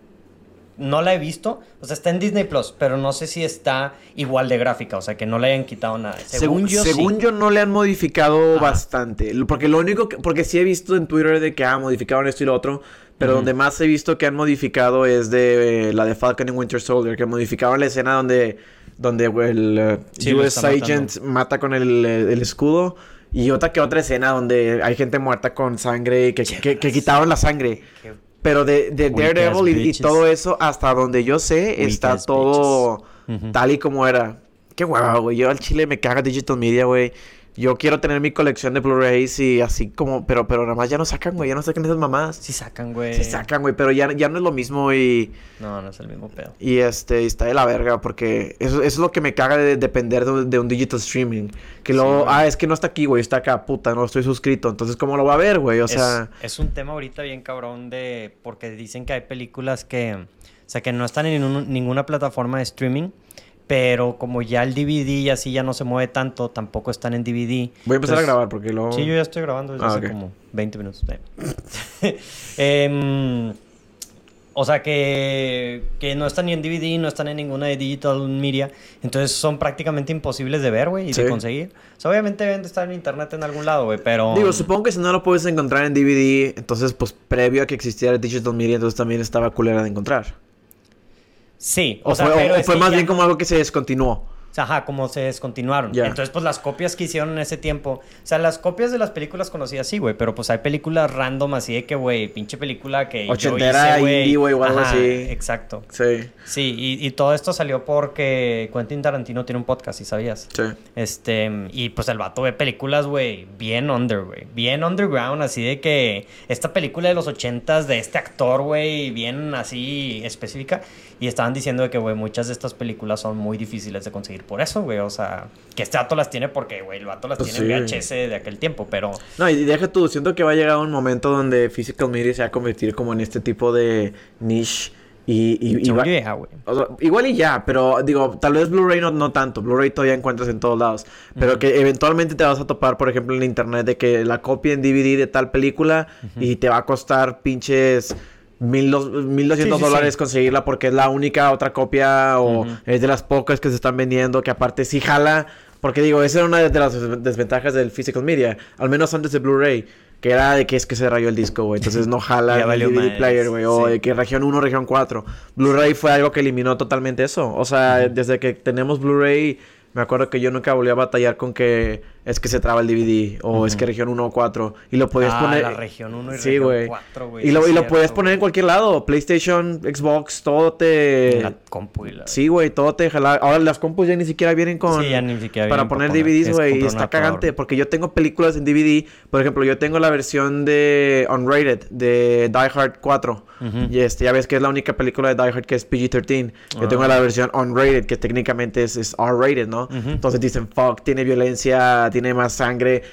no la he visto. O sea, está en Disney Plus, pero no sé si está igual de gráfica. O sea, que no le hayan quitado nada. Según, yo. Según yo, no le han modificado bastante. Porque lo único que. Porque sí he visto en Twitter de que ha ah, modificado esto y lo otro. Pero donde más he visto que han modificado es de eh, la de Falcon y Winter Soldier. Que modificaron la escena donde. Donde el eh, US Agent mata con el, el escudo. Y otra que otra escena donde hay gente muerta con sangre, que, que, que quitaron la sangre. Pero de, de Daredevil y, todo eso, hasta donde yo sé, está todo tal y como era. Qué hueva, güey. Yo al chile me caga Digital Media, güey. Yo quiero tener mi colección de Blu-rays y así como, pero, pero nada más ya no sacan, güey, ya no sacan esas mamás. Sí sacan, güey. Sí sacan, güey, pero ya, ya no es lo mismo y... No, no es el mismo pedo. Y este, está de la verga porque eso, es lo que me caga de depender de, un digital streaming. Que luego, ah, es que no está aquí, güey, está acá, puta, no estoy suscrito. Entonces, ¿cómo lo va a ver, güey? O sea... Es un tema ahorita bien cabrón de... Porque dicen que hay películas que... O sea, que no están en ninguna plataforma de streaming pero como ya el DVD y así ya no se mueve tanto, tampoco están en DVD. Voy a empezar a grabar porque luego... Sí, yo ya estoy grabando desde ah, hace como 20 minutos. Em, o sea que, que no están ni en DVD, no están en ninguna de digital media. Entonces son prácticamente imposibles de ver, güey, y de conseguir. O sea, obviamente deben de estar en internet en algún lado, güey, pero... Digo, supongo que si no lo puedes encontrar en DVD, entonces pues previo a que existiera digital media, entonces también estaba culera de encontrar. Sí. O, fue, más bien como algo que se descontinuó. Ajá, como se descontinuaron. Entonces, pues las copias que hicieron en ese tiempo. O sea, las copias de las películas conocidas sí, güey. Pero pues hay películas random así de que, güey, pinche película que. Ochentera, hice, güey, o algo así. Exacto. Sí. Sí, y, y, todo esto salió porque Quentin Tarantino tiene un podcast, ¿sí sabías? Sí. Este, y pues el vato ve películas, güey, bien under, güey. Bien underground, así de que esta película de los ochentas de este actor, güey, bien así específica. Y estaban diciendo que, güey, muchas de estas películas son muy difíciles de conseguir por eso, güey. O sea, que este vato las tiene porque, güey, el vato las pues tiene en VHS de aquel tiempo, pero... No, y deja tú, siento que va a llegar un momento donde Physical Media se va a convertir como en este tipo de niche... Y, y, igual y ya, pero digo, tal vez Blu-ray no, no tanto. Blu-ray todavía encuentras en todos lados. Pero que eventualmente te vas a topar, por ejemplo, en internet de que la copia en DVD de tal película y te va a costar pinches mil, mil doscientos dólares conseguirla porque es la única otra copia o es de las pocas que se están vendiendo que aparte sí jala. Porque digo, esa era una de las desventajas del physical media, al menos antes de Blu-ray. Que era de que es que se rayó el disco, güey. Entonces no jala el DVD player, güey. O de que región 1, región 4. Blu-ray fue algo que eliminó totalmente eso. O sea, desde que tenemos Blu-ray, me acuerdo que yo nunca volví a batallar con que es que se traba el DVD o es que región 1 o 4 y lo podías ah, poner la región 1 y sí, región 4, güey. Y lo, y lo puedes poner en cualquier lado, PlayStation, Xbox, todo te la compu y la... Sí, güey, todo te jala. Ahora las compus ya ni siquiera vienen con Sí, ya ni siquiera para poner DVDs, güey, y está cagante porque yo tengo películas en DVD, por ejemplo, yo tengo la versión de unrated de Die Hard 4. Y este, ya ves que es la única película de Die Hard que es PG-13. Yo tengo la ah. versión unrated que técnicamente es, es R-rated, ¿no? Entonces dicen, "Fuck, tiene violencia, tiene más sangre.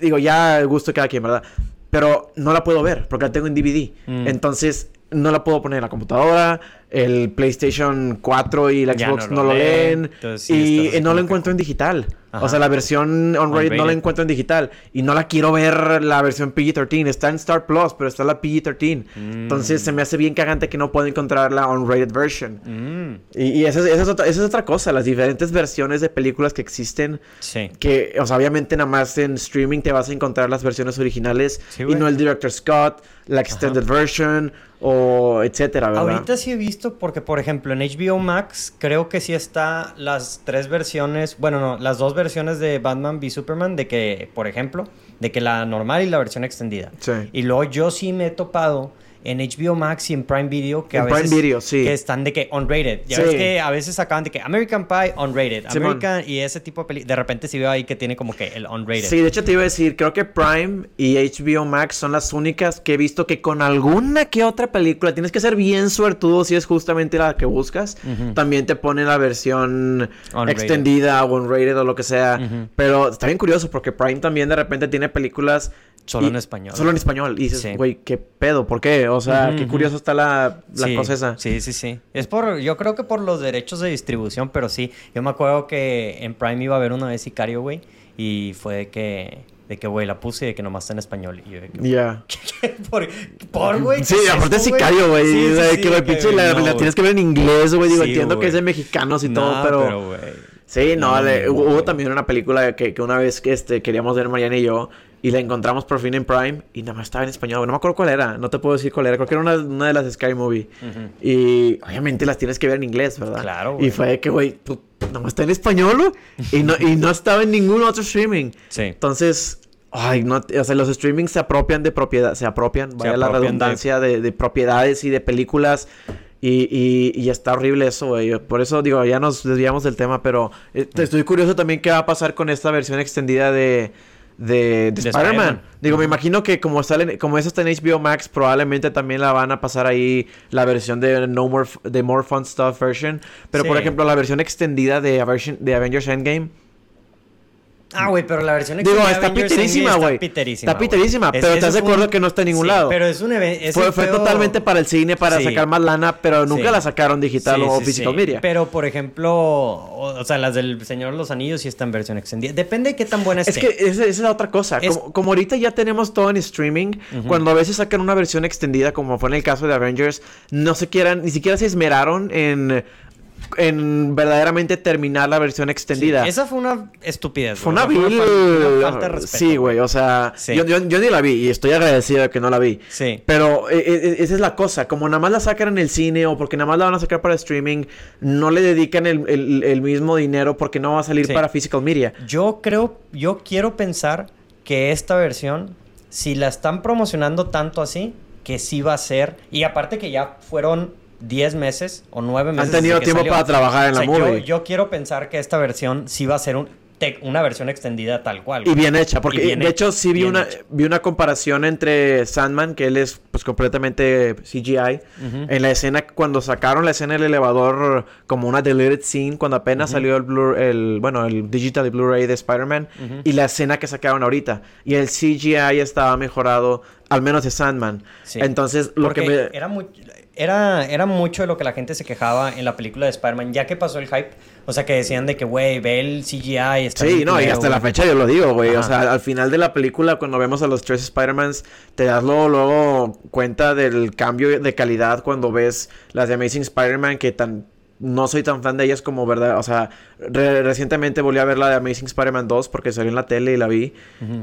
Digo, ya el gusto de cada quien, ¿verdad? Pero no la puedo ver porque la tengo en DVD. Mm. Entonces no la puedo poner en la computadora el PlayStation 4 y la Xbox no, lo leen, y no lo encuentro en digital. O sea, la versión on-rated no la encuentro en digital y no la quiero ver la versión PG-13. Está en Star Plus, pero está la PG-13. Entonces se me hace bien cagante que no puedo encontrar la on-rated version. Mm. Y, esa, es, otra, esa, es otra, cosa, las diferentes versiones de películas que existen. Sí. Que, o sea, obviamente nada más en streaming te vas a encontrar las versiones originales y no el Director Scott, la extended version o etcétera, ¿verdad? Ahorita sí he visto porque, por ejemplo, en HBO Max creo que sí está las tres versiones, bueno, no, las dos versiones de Batman v Superman, de que, por ejemplo, de que la normal y la versión extendida. Sí. Y luego yo sí me he topado en HBO Max y en Prime Video que a veces Prime Video, sí. que están de que unrated. Ya ves que a veces acaban de que American Pie unrated, American y ese tipo de películas. De repente sí veo ahí que tiene como que el unrated. Sí, de hecho te iba a decir, creo que Prime y HBO Max son las únicas que he visto que con alguna que otra película tienes que ser bien suertudo si es justamente la que buscas. También te pone la versión extendida o unrated o lo que sea. Pero está bien curioso porque Prime también de repente tiene películas Solo en español. Solo en español. Y dices, güey, ¿qué pedo? ¿Por qué? O sea, qué curioso está la, la cosa esa. Sí, sí, sí. Es por, yo creo que por los derechos de distribución, pero sí. Yo me acuerdo que en Prime iba a haber una vez Sicario, güey. Y fue que de que, güey, la puse y de que nomás está en español. Y yo de que, Ya. por, por, güey. Sí, ¿qué es aparte es sicario, güey. Sí, sí, de sí, que, güey, de pinche, la, no, la güey. tienes que ver en inglés, güey. Digo, Sí, entiendo que es de mexicanos y todo, pero... güey. Sí, no, No, le- hubo güey. también una película que, que una vez que este, queríamos ver Mariana y yo y la encontramos por fin en Prime y nada más estaba en español. No me acuerdo cuál era, no te puedo decir cuál era. Creo que era una, una de las Sky Movie. Ujú. Y obviamente las tienes que ver en inglés, ¿verdad? Claro, güey. Y fue que, güey, pues, nada más está en español. Y no, y no estaba en ningún otro streaming. Sí. Entonces, ay, no, o sea, los streamings se apropian de propiedad, se apropian, vaya la apropian de- redundancia de... De, propiedades y de películas. Y, y, y está horrible eso, güey. Por eso digo, ya nos desviamos del tema, pero eh, estoy curioso también qué va a pasar con esta versión extendida de, de, de De Spider-Man. Digo, me imagino que como sale, como eso está en HBO Max, probablemente también la van a pasar ahí la versión de No More, de More Fun Stuff version. Pero por ejemplo, la versión extendida de, Aversion- de Avengers Endgame. Ah, güey, pero la versión Digo, está Avengers piterísima, güey. Está piterísima. Está piterísima, pero estás de acuerdo un- que no está en ningún sí, lado. Pero es un evento. Fue, fue totalmente para el cine, para Sí. sacar más lana, pero nunca Sí. la sacaron digital o physical media. Pero, por ejemplo, o, o sea, las del Señor de los Anillos sí están en versión extendida. Depende de qué tan buena esté. Es que esa, es la otra cosa. Es- Como, como ahorita ya tenemos todo en streaming, cuando a veces sacan una versión extendida, como fue en el caso de Avengers, no se quieran, ni siquiera se esmeraron en, en verdaderamente terminar la versión extendida. Esa fue una estupidez. Fue una vil... fal- una falta de respeto. Sí, güey, o sea, Sí. Yo, yo, yo ni la vi y estoy agradecido de que no la vi. Sí. Pero eh, eh, esa es la cosa, como nada más la sacan en el cine o porque nada más la van a sacar para streaming, no le dedican el, el- el mismo dinero porque no va a salir Sí. para physical media. Yo creo, yo quiero pensar que esta versión, si la están promocionando tanto así, que sí va a ser. Y aparte que ya fueron 10 meses o 9 meses. Han tenido tiempo salió. para trabajar en O sea, la movie. Yo, quiero pensar que esta versión sí va a ser un, te- una versión extendida tal cual. Y bien hecha, porque bien de he- hecho sí vi una, hecha. vi una comparación entre Sandman, que él es pues completamente CGI, en la escena, cuando sacaron la escena del elevador como una deleted scene, cuando apenas salió el, Blu- el, bueno, el digital Blu-ray de Spider-Man, y la escena que sacaron ahorita, y el CGI estaba mejorado, al menos de Sandman. Sí. Entonces, lo Porque que me... era, muy, era, era mucho de lo que la gente se quejaba en la película de Spider-Man, ya que pasó el hype. O sea, que decían de que, güey, ve el CGI. Está Sí, no, y hasta la fecha yo lo digo, güey. O sea, al final de la película, cuando vemos a los tres Spider-Mans, te das luego, luego cuenta del cambio de calidad cuando ves las de Amazing Spider-Man, que tan no soy tan fan de ellas como verdad. O sea, re- recientemente volví a ver la de Amazing Spider-Man 2 porque salió en la tele y la vi.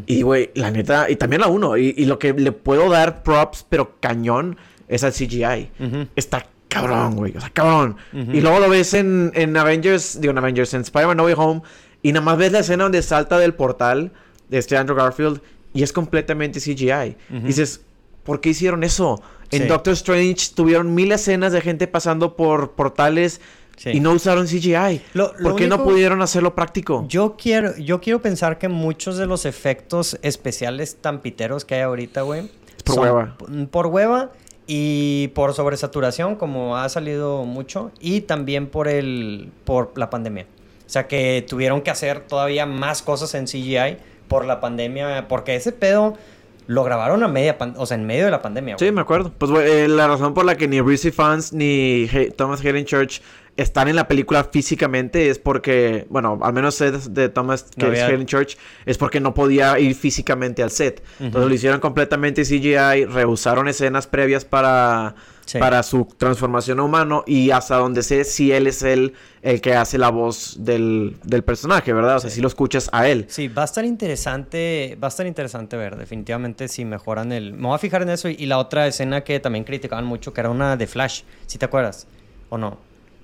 Y, güey, la neta, y también la 1. Y, y lo que le puedo dar props, pero cañón, es al CGI. Ujú. Está cabrón, güey. O sea, cabrón. Ujú. Y luego lo ves en, en Avengers, digo en Avengers, en Spider-Man No Way Home. Y nada más ves la escena donde salta del portal de este Andrew Garfield. Y es completamente CGI. Ujú. Y dices, ¿por qué hicieron eso? En Sí. Doctor Strange tuvieron mil escenas de gente pasando por portales. Sí. Y no usaron CGI. Lo- lo ¿Por qué no único- pudieron hacerlo práctico? Yo quiero, yo quiero pensar que muchos de los efectos especiales tan piteros que hay ahorita, güey. por son hueva. Por hueva y por sobresaturación, como ha salido mucho. Y también por el. por la pandemia. O sea que tuvieron que hacer todavía más cosas en CGI por la pandemia. Porque ese pedo lo grabaron a media o sea, en medio de la pandemia, güey. Sí, me acuerdo. Pues güey, eh, la razón por la que ni Reese fans ni He- Thomas Hayden Church están en la película físicamente es porque, bueno, al menos es de Thomas No Hayden Church es porque no podía ir físicamente al set. Entonces lo hicieron completamente CGI, rehusaron escenas previas para Sí. para su transformación a humano y hasta donde sé si él es el el que hace la voz del, del personaje, ¿verdad? O sea, si lo escuchas a él. Sí, va a estar interesante, va a estar interesante ver, definitivamente si mejoran el... Me voy a fijar en eso y, y la otra escena que también criticaban mucho, que era una de Flash, ¿sí te acuerdas? ¿O no?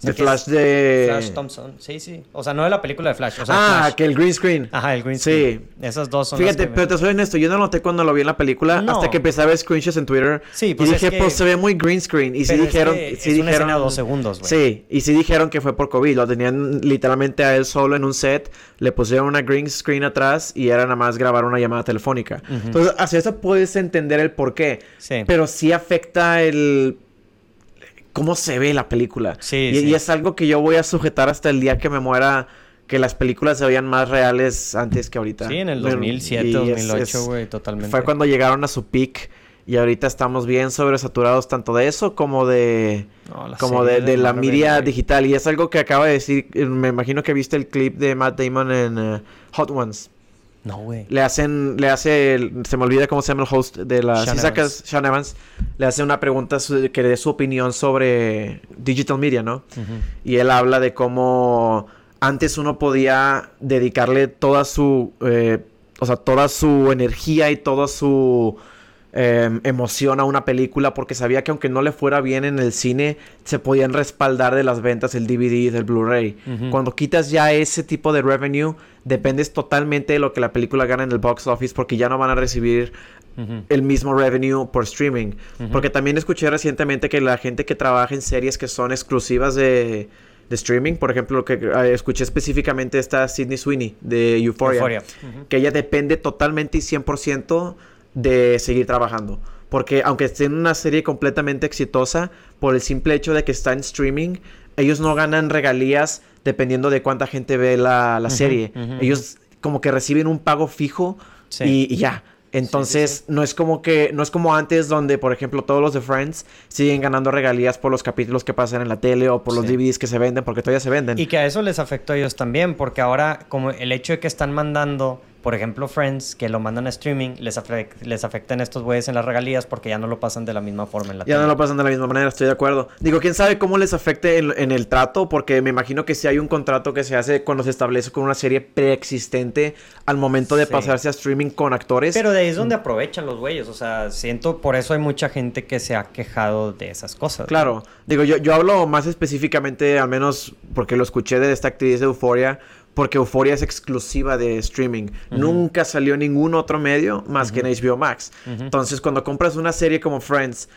De que Flash de Flash Thompson, sí, sí. O sea, no de la película de Flash, o sea, Ah, Flash. que el green screen. Ajá, el green Sí. screen. Esas dos son las Fíjate, que me- pero te soy honesto, yo no noté cuando lo vi en la película No. hasta que empecé a ver screenshots en Twitter. Sí, pues y dije, que- pues se ve muy green screen. Y sí Pero es dijeron. que sí es una dijeron escena de dos segundos, güey. Sí, y sí dijeron que fue por COVID. Lo tenían literalmente a él solo en un set. Le pusieron una green screen atrás y era nada más grabar una llamada telefónica. Ujú. Entonces, hacia eso puedes entender el por qué. Sí. Pero sí afecta el. Cómo se ve la película. Sí, y, sí. y es algo que yo voy a sujetar hasta el día que me muera. Que las películas se veían más reales antes que ahorita. Sí, en el Bueno, 2007, y es- 2008, es- güey, totalmente. Fue cuando llegaron a su peak. Y ahorita estamos bien sobresaturados tanto de eso como de No, como de, la Marvel, media digital. Y es algo que acaba de decir. eh, Me imagino que viste el clip de Matt Damon en eh, Hot Ones. No, güey. Le hacen, le hace, se me olvida cómo se llama el host de la... Sean si sacas Sean Evans, le hace una pregunta su- que dé su opinión sobre digital media, ¿no? Y él habla de cómo antes uno podía dedicarle toda su, eh, o sea, toda su energía y toda su eh, emoción a una película porque sabía que aunque no le fuera bien en el cine, se podían respaldar de las ventas el DVD del Blu-ray. Cuando quitas ya ese tipo de revenue, dependes totalmente de lo que la película gana en el box office porque ya no van a recibir el mismo revenue por streaming. Porque también escuché recientemente que la gente que trabaja en series que son exclusivas de, de streaming, por ejemplo, que eh, escuché específicamente esta Sydney Sweeney de Euphoria, que ella depende totalmente y 100% de seguir trabajando. Porque aunque esté en una serie completamente exitosa, por el simple hecho de que está en streaming, ellos no ganan regalías dependiendo de cuánta gente ve la, la serie. Ellos como que reciben un pago fijo Sí. y, y ya. Entonces, no es como que, no es como antes donde, por ejemplo, todos los de Friends siguen ganando regalías por los capítulos que pasan en la tele o por los. DVDs que se venden, porque todavía se venden. Y que a eso les afectó a ellos también, porque ahora, como el hecho de que están mandando, por ejemplo, Friends, que lo mandan a streaming, les, afec- les afectan estos güeyes en las regalías porque ya no lo pasan de la misma forma en la Ya no lo pasan de la misma manera, estoy de acuerdo. Digo, quién sabe cómo les afecte en, en el trato, porque me imagino que si hay un contrato que se hace cuando se establece con una serie preexistente al momento de Sí. pasarse a streaming con actores. Pero de ahí es donde aprovechan los güeyes, o sea, siento, por eso hay mucha gente que se ha quejado de esas cosas. Claro, digo, yo, yo hablo más específicamente, al menos porque lo escuché de esta actriz de Euforia, porque Euforia es exclusiva de streaming. Nunca salió en ningún otro medio más que en HBO Max. Entonces, cuando compras una serie como Friends,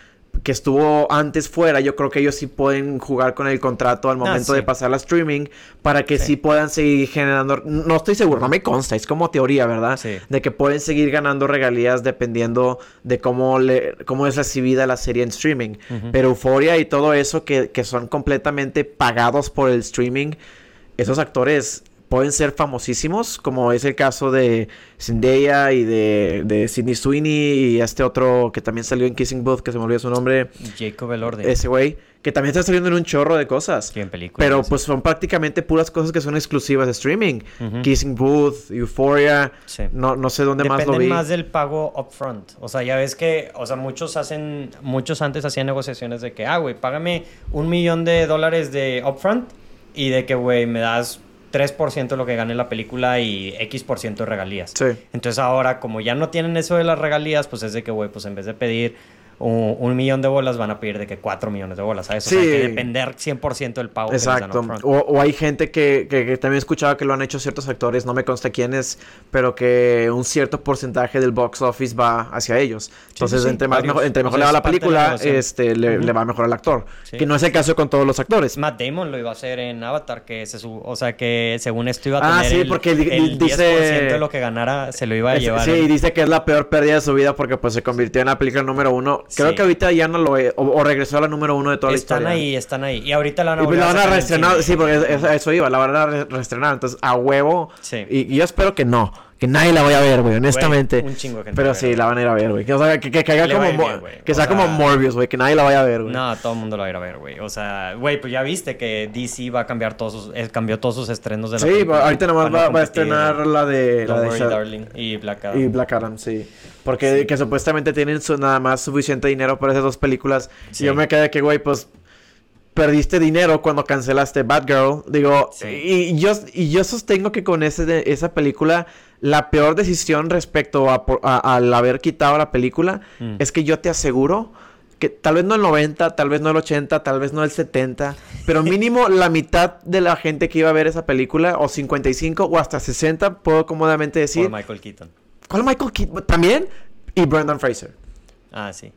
que estuvo antes fuera, yo creo que ellos sí pueden jugar con el contrato al momento Ah, sí. de pasar a streaming para que sí. Sí. puedan seguir generando. No estoy seguro, no me consta, es como teoría, ¿verdad? Sí. De que pueden seguir ganando regalías dependiendo de cómo, le, cómo es recibida la serie en streaming. Pero Euforia y todo eso que, que son completamente pagados por el streaming, esos actores pueden ser famosísimos, como es el caso de Zendaya y de, de Sidney Sweeney y este otro que también salió en Kissing Booth, que se me olvidó su nombre, Jacob Elordi. ese güey, que también está saliendo en un chorro de cosas. Sí, en películas, Pero pues son prácticamente puras cosas que son exclusivas de streaming. Kissing Booth, Euphoria, Sí. no, no sé dónde más lo vi. más del pago upfront. O sea, ya ves que, o sea, muchos hacen, muchos antes hacían negociaciones de que, ah, güey, págame un millón de dólares de upfront y de que, güey, me das 3% de lo que gane la película y X% de regalías. Sí. Entonces ahora, como ya no tienen eso de las regalías, pues es de que, güey, pues en vez de pedir un, un millón de bolas, van a pedir de que 4 millones de bolas, ¿sabes? O sea, hay Sí. que depender 100% del pago Exacto. O, o hay gente que, que- que también he escuchado que lo han hecho ciertos actores, no me consta quiénes, pero que un cierto porcentaje del box office va hacia ellos. Entonces, sí, sí, entre, más mejor, entre O mejor sea, le va la película, este, le, Ujú. le va mejor al actor. Sí. Que no es el caso con todos los actores. Matt Damon lo iba a hacer en Avatar, que se su- o sea que según esto iba a Ah, tener sí, el, porque di- el dice- 10% de lo que ganara se lo iba a Es- llevar. sí, él. dice que es la peor pérdida de su vida porque pues se convirtió en la película número uno. Creo Sí. que ahorita ya no lo es, o, o regresó a la número uno de toda están la historia. ahí, están ahí. Y ahorita la van a Y pues la van a en reestrenar, sí, porque es- es- a eso iba, la van a re- reestrenar. Entonces, a huevo. Sí. Y, y yo espero que no, que nadie la vaya a ver, güey, honestamente. un chingo gente Pero la sí, la van a ir a ver, güey. Que, o sea, que, que como. bien, que O sea como Morbius, güey, que nadie la vaya a ver, güey. No, todo el mundo lo va a ir a ver, güey. O sea, güey, pues ya viste que DC va a cambiar todos sus, eh, cambió todos sus estrenos de la Sí, película ahorita nomás va, va a estrenar la de. La de Worry, Shad- Darling y Black Adam. Y Black Adam, sí. Porque que supuestamente tienen su- nada más suficiente dinero para esas dos películas. Sí. Y yo me quedé que, güey, pues perdiste dinero cuando cancelaste Batgirl. Digo, Sí. y, yo, y yo sostengo que con ese de- esa película, la peor decisión respecto a, al haber quitado la película Mm. es que yo te aseguro que tal vez no el 90, tal vez no el 80, tal vez no el 70, pero mínimo la mitad de la gente que iba a ver esa película, o 55 o hasta 60, puedo cómodamente decir. Por Michael Keaton. ¿Cuál Michael Keaton? También. Y Brendan Fraser. Ah, sí.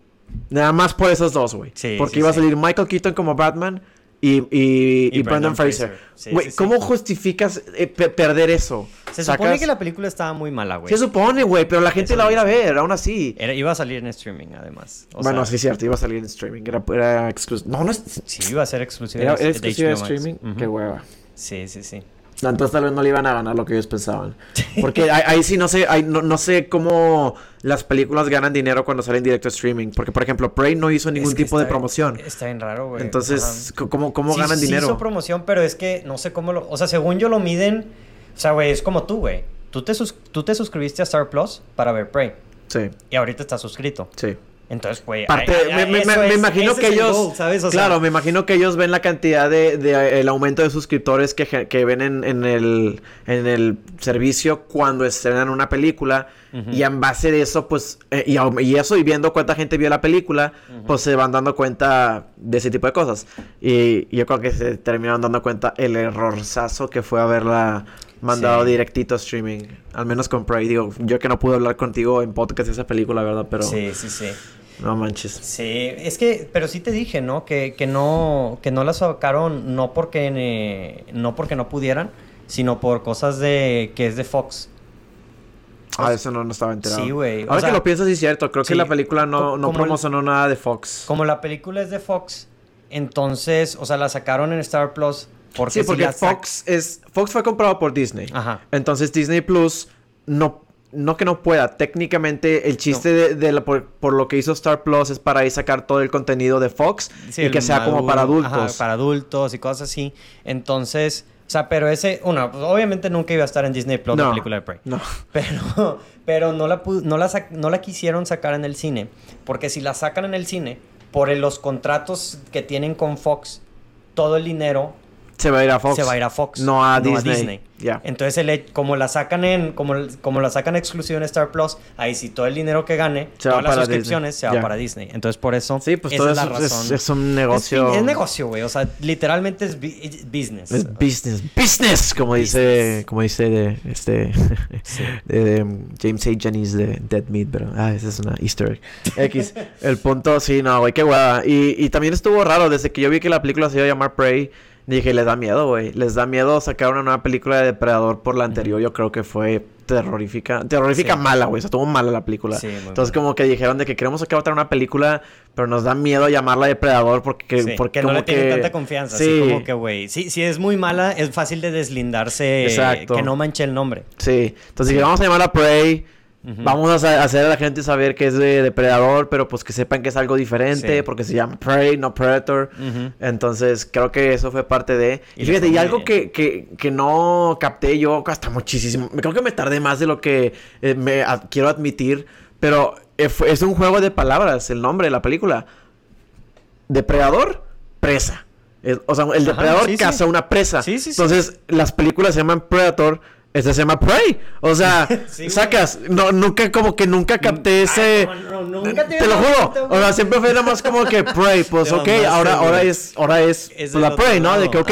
Nada más por esos dos, güey. Sí, Porque sí, iba a salir Michael Keaton como Batman y, y, y Y Brendan Fraser. Güey. ¿cómo justificas eh, pe- perder eso? Se ¿Sacas? supone que la película estaba muy mala, güey. Se supone, güey, pero la gente la va a ir a ver, aún así. Era- iba a salir en streaming, además. O bueno, sea, sí, cierto, iba a salir en streaming. Era, era exclusivo. No, no es. Sí, iba a ser exclusiva Era, era de exclusivo de streaming. Qué hueva. Sí, sí, sí. Entonces tal vez no le iban a ganar lo que ellos pensaban. Porque ahí, ahí sí no sé, ahí no, no sé cómo las películas ganan dinero cuando salen directo a streaming. Porque, por ejemplo, Prey no hizo ningún Es que tipo de promoción. Está bien raro, güey. Entonces, Ajá. ¿cómo, cómo Sí, ganan sí dinero? hizo promoción, pero es que no sé cómo lo... O sea, según yo lo miden... O sea, güey, es como tú, güey. tú te, tú te suscribiste a Star Plus para ver Prey. Sí. Y ahorita estás suscrito. Sí. Entonces, güey, me, imagino que ellos, claro, me imagino que ellos ven la cantidad de, el aumento de suscriptores que, que ven en, en, el, en el servicio cuando estrenan una película y en base de eso, pues, eh, y, y, eso y viendo cuánta gente vio la película, pues se van dando cuenta de ese tipo de cosas. Y, yo creo que se terminaron dando cuenta el errorzazo que fue haberla mandado directito a streaming. Al menos con Prey. Digo, yo que no pude hablar contigo en podcast de esa película, ¿verdad? Pero... Sí, sí, sí. No manches. Sí, es que, pero sí te dije, ¿no? Que, que no, que no la sacaron no porque, eh, no porque no pudieran, sino por cosas de que es de Fox. Ah, eso no, no estaba enterado. Sí, güey. Ahora que lo piensas, sí es cierto. Creo que la película no, no promocionó nada de Fox. Como la película es de Fox, entonces, o sea, la sacaron en Star Plus. Porque sí, porque Fox es... Fox fue comprado por Disney. Ajá. Entonces Disney Plus no no que no pueda, técnicamente el chiste de, por, lo que hizo Star Plus es para ahí sacar todo el contenido de Fox y que sea como para adultos. para adultos y cosas así. Entonces, o sea, pero ese, uno, pues, obviamente nunca iba a estar en Disney Plus la película de Prey. No. Pero, pero no la, no, la no la quisieron sacar en el cine, porque si la sacan en el cine, por los contratos que tienen con Fox, todo el dinero se va a ir a Fox. Se va a ir a Fox. No a Disney. Entonces, el, como la sacan en, como, como la sacan exclusiva en Star Plus, ahí sí todo el dinero que gane, todas las suscripciones se va para Disney. Entonces, por eso. Sí, pues todo es la razón. Es, un negocio. Es, negocio, güey. O sea, literalmente es business. Es business. Business, como dice, como dice de este de, James A. Jennings de Dead Meat, pero ah, esa es una Easter egg. X. el punto, sí, no, güey, qué guada. Y, y también estuvo raro desde que yo vi que la película se iba a llamar Prey. Dije, les da miedo, güey. Les da miedo sacar una nueva película de Depredador por la anterior. Yo creo que fue terrorífica. Terrorífica mala, güey. O sea, estuvo mala la película. Entonces, como que dijeron de que queremos sacar otra una película, pero nos da miedo llamarla Depredador porque... porque no le tienen tanta confianza. Sí. Así como que, güey. Sí, si es muy mala, es fácil de deslindarse. Exacto. Que no manche el nombre. Sí. Entonces dije, vamos a llamarla Prey. Vamos a hacer a la gente saber que es de depredador, pero pues que sepan que es algo diferente, porque se llama Prey, no Predator. Entonces, creo que eso fue parte de. Y, fíjate, y algo que, que, que, no capté yo hasta muchísimo. Creo que me tardé más de lo que eh, me quiero admitir, pero eh, es un juego de palabras el nombre de la película. Depredador, presa. o sea, el depredador caza una presa. Entonces, las películas se llaman Predator ese se llama Prey. O sea, sacas. No, nunca, como que nunca capté ese. No, no, nunca te, lo juro. O sea, siempre fue nada más como que Prey. Pues, ok, ahora, ahora es, ahora es, pues, la Prey, ¿no? De que, ok.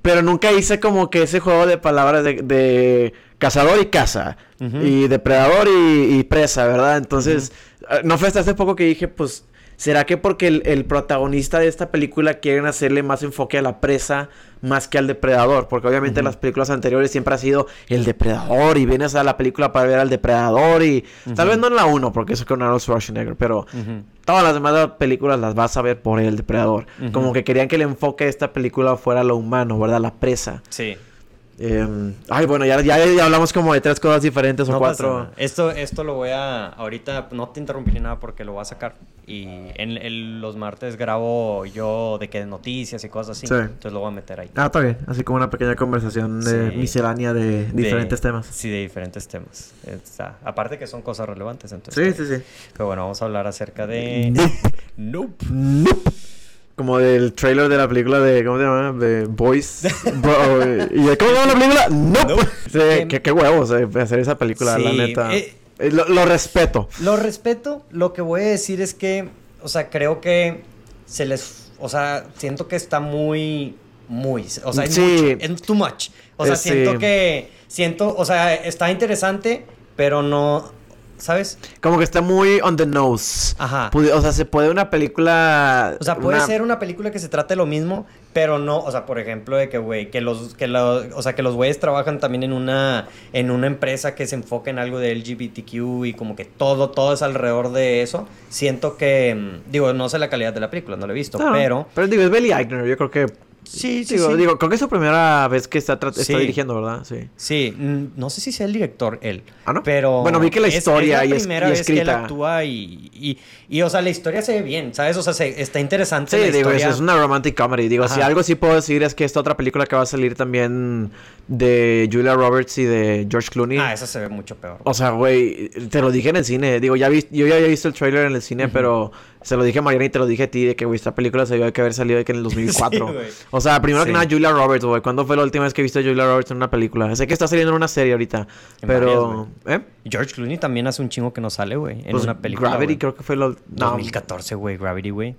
Pero nunca hice como que ese juego de palabras de, cazador y caza. Y depredador y, y, presa, ¿verdad? Entonces, eh, no fue hasta hace poco que dije, pues ¿Será que porque el, protagonista de esta película quieren hacerle más enfoque a la presa más que al depredador? Porque obviamente las películas anteriores siempre ha sido el depredador y vienes a la película para ver al depredador y tal vez no en la 1 porque eso es con Arnold Schwarzenegger, pero todas las demás películas las vas a ver por el depredador. Como que querían que el enfoque de esta película fuera lo humano, ¿verdad? La presa. Sí. Em, ay, bueno, ya, ya, hablamos como de tres cosas diferentes o cuatro. Esto, esto lo voy a. Ahorita no te interrumpiré nada porque lo voy a sacar. Y en, los martes grabo yo de que noticias y cosas así. Entonces lo voy a meter ahí. Ah, está bien. Así como una pequeña conversación de miscelánea de diferentes temas. Sí, de diferentes temas. aparte que son cosas relevantes. Entonces, sí, sí, sí. Pero bueno, vamos a hablar acerca de. nope. nope. Como del trailer de la película de. ¿Cómo se llama? De Boys. ¿Y cómo se llama la película? No. Sí, em, qué, qué, huevos eh, hacer esa película, la neta. Eh, eh, lo, respeto. Lo respeto. Lo que voy a decir es que. O sea, creo que se les. O sea, siento que está muy. Muy. O sea, es, mucho, es too much. O sea, siento que. Siento. O sea, está interesante, pero no ¿sabes? Como que está muy on the nose. Ajá. O sea, se puede una película. O sea, puede ser una película que se trate lo mismo, pero no, o sea, por ejemplo, de que, güey, que los, que los, o sea, que los güeyes trabajan también en una, en una empresa que se enfoca en algo de LGBTQ y como que todo, todo es alrededor de eso. Siento que, mm, digo, no sé la calidad de la película, no la he visto, pero. Pero digo, es Belly Eichner, yo creo que Sí, sí, digo, sí. digo, creo que es su primera vez que está, está dirigiendo, ¿verdad? Sí. Sí, mm, no sé si sea el director él. ¿Ah, no? Pero. Bueno, vi que la historia es, y la es- primera y vez que él escrita. actúa y, y, y, o sea, la historia se ve bien, ¿sabes? O sea, se- está interesante. Sí, la digo, es, historia. es una romantic comedy. Digo, si algo sí puedo decir es que esta otra película que va a salir también de Julia Roberts y de George Clooney. Ah, esa se ve mucho peor. O sea, güey, te lo dije en el cine. Digo, ya vi, yo ya había visto el trailer en el cine, pero se lo dije a Mariana y te lo dije a ti de que, güey, esta película se debió que haber salido de que en el 2004. Sí, güey. o sea, primero que nada, Julia Roberts, güey. ¿Cuándo fue la última vez que viste a Julia Roberts en una película? Sé que está saliendo en una serie ahorita, En pero... ¿Eh? George Clooney también hace un chingo que no sale, güey, en Pues, una película. Gravity creo que fue lo... No. 2014, güey, Gravity, güey.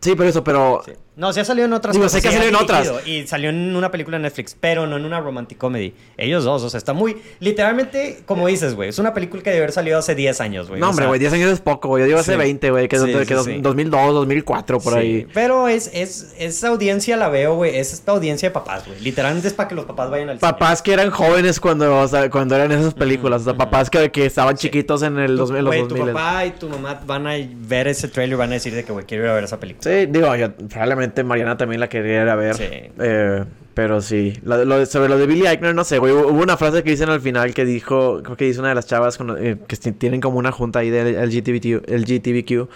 Sí, pero eso, pero... No, sí ha salido en otras Digo, sé que ha salido en otras. Y salió en una película en Netflix, pero no en una romantic comedy. Ellos dos, o sea, está muy. Literalmente, como dices, güey, es una película que debe haber salido hace 10 años, güey. No, hombre, güey, 10 años es poco, güey. Yo digo hace Sí. 20, güey, que, Sí, que sí, dos- sí. 2002, 2004, por ahí. Pero es, es, esa audiencia la veo, güey. Es esta audiencia de papás, güey. Literalmente es para que los papás vayan al cine. Papás que eran jóvenes cuando, o sea, cuando eran esas películas. O sea, papás que, que estaban chiquitos en, el, Tu- dos- en los güey, tu 2000. papá y tu mamá van a ver ese trailer y van a decir de que, güey, quiero ir a ver esa película. Sí, digo, yo probablemente Mariana también la quería ir a ver. Sí. Eh, pero sí. Lo- lo- sobre lo de Billy Eichner, no sé, güey. Hubo una frase que dicen al final que dijo, creo que dice una de las chavas con- eh, que tienen como una junta ahí del LGTBQ, LGTBQ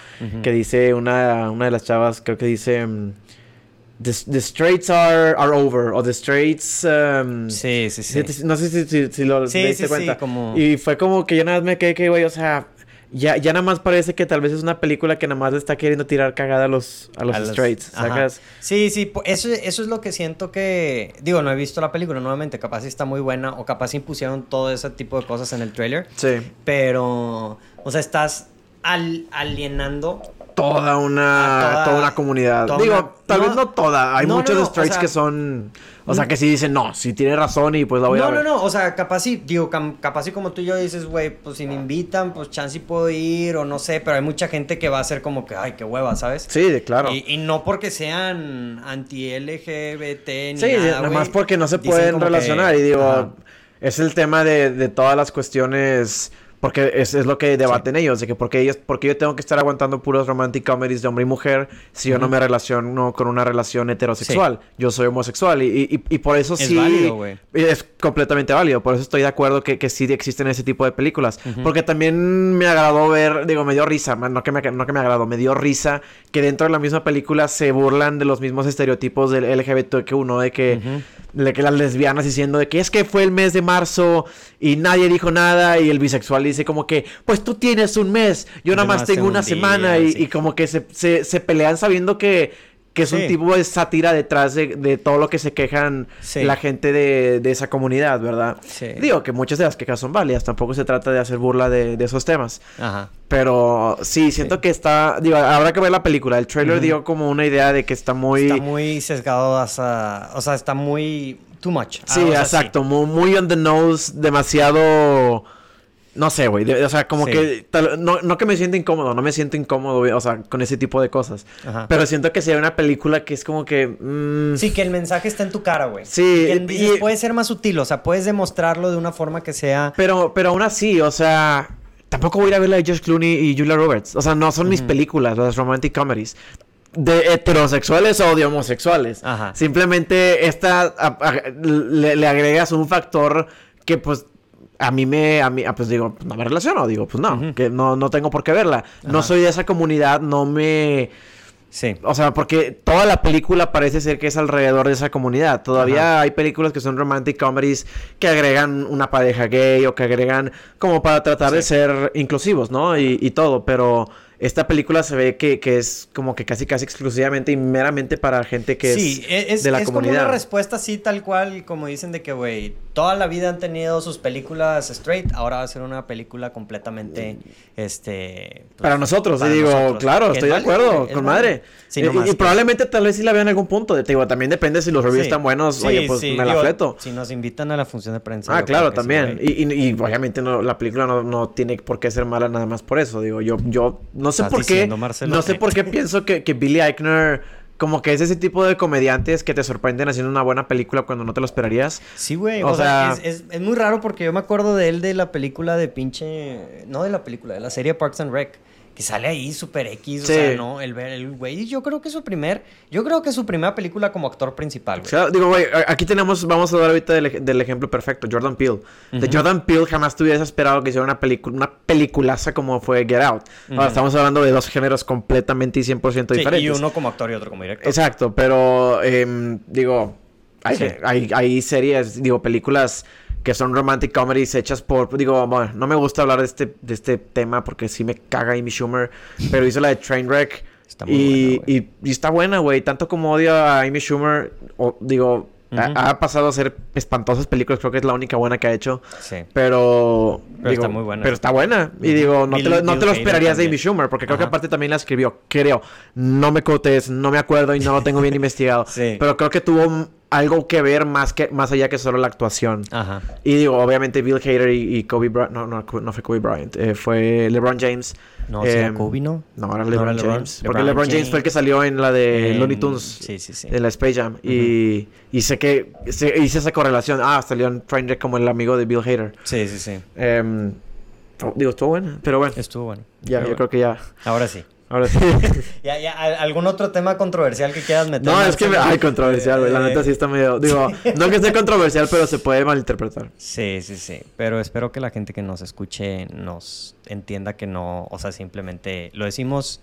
que dice una, una de las chavas, creo que dice. mm, The, the straights are, are over. O the straights. um, Sí, sí, sí. Sí, no sé si, si, si lo Sí, te sí, sí, cuenta. como- Y fue como que yo nada más me quedé que, güey, o sea, ya, ya nada más parece que tal vez es una película que nada más le está queriendo tirar cagada a los, a los A los- straights, ajá. ¿sacas? Sí, sí, eso, eso es lo que siento que... Digo, no he visto la película nuevamente, capaz sí está muy buena o capaz impusieron todo ese tipo de cosas en el trailer, Sí. pero, o sea, estás al- alienando... Toda una, toda- toda una comunidad. toda Digo, una- tal no, vez no toda. Hay no, no, muchos no, o sea- que son... O sea, que sí dicen, no, si tiene razón y pues la voy a No, ver. no, no, o sea, capaz sí, digo, capaz sí como tú y yo dices, güey, pues si me invitan, pues chance sí puedo ir o no sé, pero hay mucha gente que va a ser como que, ay, qué hueva, ¿sabes? Sí, de- claro. Y, y no porque sean anti-LGBT ni Sí, nada, nada más porque no se pueden que- relacionar. Y digo, Ajá. es el tema de, de todas las cuestiones. Porque es, es lo que debaten ellos, de que porque ellos, porque yo tengo que estar aguantando puros romantic comedies de hombre y mujer si yo no me relaciono con una relación heterosexual. Yo soy homosexual y, y, y por eso Es sí. válido, güey. Es completamente válido. Por eso estoy de acuerdo que, que sí existen ese tipo de películas. Porque también me agradó ver, digo, me dio risa, man, no que me, no que me agradó, me dio risa que dentro de la misma película se burlan de los mismos estereotipos del LGBTQ, De que, de que las lesbianas diciendo de que es que fue el mes de marzo y nadie dijo nada y el bisexual dice como que, pues tú tienes un mes, yo nada más tengo una día, semana y, como que se, se, se pelean sabiendo que, que es un tipo de sátira detrás de, de todo lo que se quejan Sí. la gente de, de esa comunidad, ¿verdad? Sí. Digo que muchas de las quejas son válidas, tampoco se trata de hacer burla de, de esos temas. Ajá. Pero sí, siento que está, digo, habrá que ver la película. El trailer dio como una idea de que está muy... Está muy sesgado hacia... O sea, está muy... Too much. Sí, Ah, exacto, Muy, muy on the nose, demasiado... No sé, güey, o sea, como Sí. que... tal- no, no que me sienta incómodo, no me siento incómodo, güey, o sea, con ese tipo de cosas. Ajá. Pero siento que sería una película que es como que... mm, Sí, que el mensaje está en tu cara, güey. Sí, Que y- puede ser más sutil, o sea, puedes demostrarlo de una forma que sea... Pero, pero aún así, o sea, tampoco voy a ir a ver la de Josh Clooney y Julia Roberts. O sea, no son mis películas, las romantic comedies. De heterosexuales o de homosexuales. Ajá. Simplemente esta a- a- le, le agregas un factor que pues a mí me, a mí, ah, pues digo, no me relaciono, digo, pues no, que no, no tengo por qué verla. No soy de esa comunidad, no me... Sí. O sea, porque toda la película parece ser que es alrededor de esa comunidad. Todavía Ajá. hay películas que son romantic comedies que agregan una pareja gay o que agregan como para tratar de Sí. ser inclusivos, ¿no? Y, y todo, pero esta película se ve que, que es como que casi casi exclusivamente y meramente para gente que sí, es, es, de la es como comunidad. una respuesta así tal cual, como dicen de que, güey, toda la vida han tenido sus películas straight, ahora va a ser una película completamente, este... pues, Para nosotros, para digo, nosotros. claro, estoy es de acuerdo, con madre. Sí, Y- nomás y, que- probablemente tal vez sí la vean en algún punto. Te digo, también depende si los reviews Sí. están buenos. Sí, oye, pues me la fleto. Si nos invitan a la función de prensa. Ah, claro, también. y, y- y obviamente no, la película no, no tiene por qué ser mala nada más por eso. Digo, yo, yo no sé por qué. Marcelo, No sé por qué pienso que, que Billy Eichner, como que es ese tipo de comediantes que te sorprenden haciendo una buena película cuando no te lo esperarías. Sí, güey. O O, sea, sea- es, es- es muy raro porque yo me acuerdo de él de la película de pinche. No de la película, de la serie Parks and Rec. Que sale ahí Super X, o sea, ¿no? El ver el güey, yo creo que su primer, yo creo que su primera película como actor principal, güey. O sea, digo, güey, aquí tenemos, vamos a hablar ahorita del, ejemplo perfecto, Jordan Peele. De Jordan Peele jamás te hubieras esperado que hiciera una película, una peliculaza como fue Get Out. Ahora estamos hablando de dos géneros completamente y 100% diferentes. y uno como actor y otro como director. Exacto, pero, em, digo, hay, hay, hay series, digo, películas que son romantic comedies hechas por, digo, bueno, no me gusta hablar de este, de este tema porque sí me caga Amy Schumer, pero hizo la de Trainwreck. Está muy y, buena, y, y, está buena, güey. Tanto como odio a Amy Schumer, o, digo, ha, pasado a ser espantosas películas. Creo que es la única buena que ha hecho. Sí. Pero. Pero está muy buena. Pero está buena. Y digo, no te lo, no te lo esperarías de Amy Schumer, porque creo que aparte también la escribió. Creo. No me cotes, no me acuerdo y no lo tengo bien investigado. Sí. Pero creo que tuvo algo que ver más que más allá que solo la actuación. Ajá. Y digo, obviamente Bill Hader y, Kobe Bryant, no, no, no fue Kobe Bryant, eh, fue LeBron James. No, eh, Kobe, ¿no? No, era LeBron, James. porque LeBron James, fue el que salió en la de Looney Tunes. Sí, sí, sí. En la Space Jam. y, y, sé que hice esa correlación. Ah, salió en Trainwreck como el amigo de Bill Hader. Sí, sí, sí. Em, digo, estuvo bueno, pero bueno. Estuvo bueno. Ya, yo creo que ya. Ahora sí. Ahora sí. ya, ya, ¿Algún otro tema controversial que quieras meter? No, es que... Ay, controversial, güey. La neta sí está medio... Digo, no que esté controversial, pero se puede malinterpretar. Sí, sí, sí. Pero espero que la gente que nos escuche nos entienda que no... O sea, simplemente lo decimos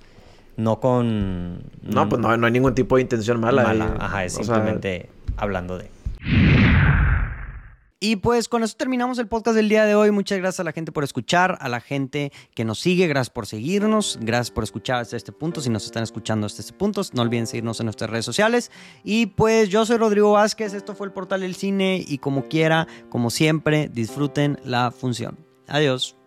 no con... No, pues no, no hay ningún tipo de intención mala. Mala, ajá. Es simplemente hablando de... Y pues con eso terminamos el podcast del día de hoy. Muchas gracias a la gente por escuchar, a la gente que nos sigue, gracias por seguirnos, gracias por escuchar hasta este punto. Si nos están escuchando hasta este punto, no olviden seguirnos en nuestras redes sociales. Y pues yo soy Rodrigo Vázquez, esto fue el portal del cine y como quiera, como siempre, disfruten la función. Adiós.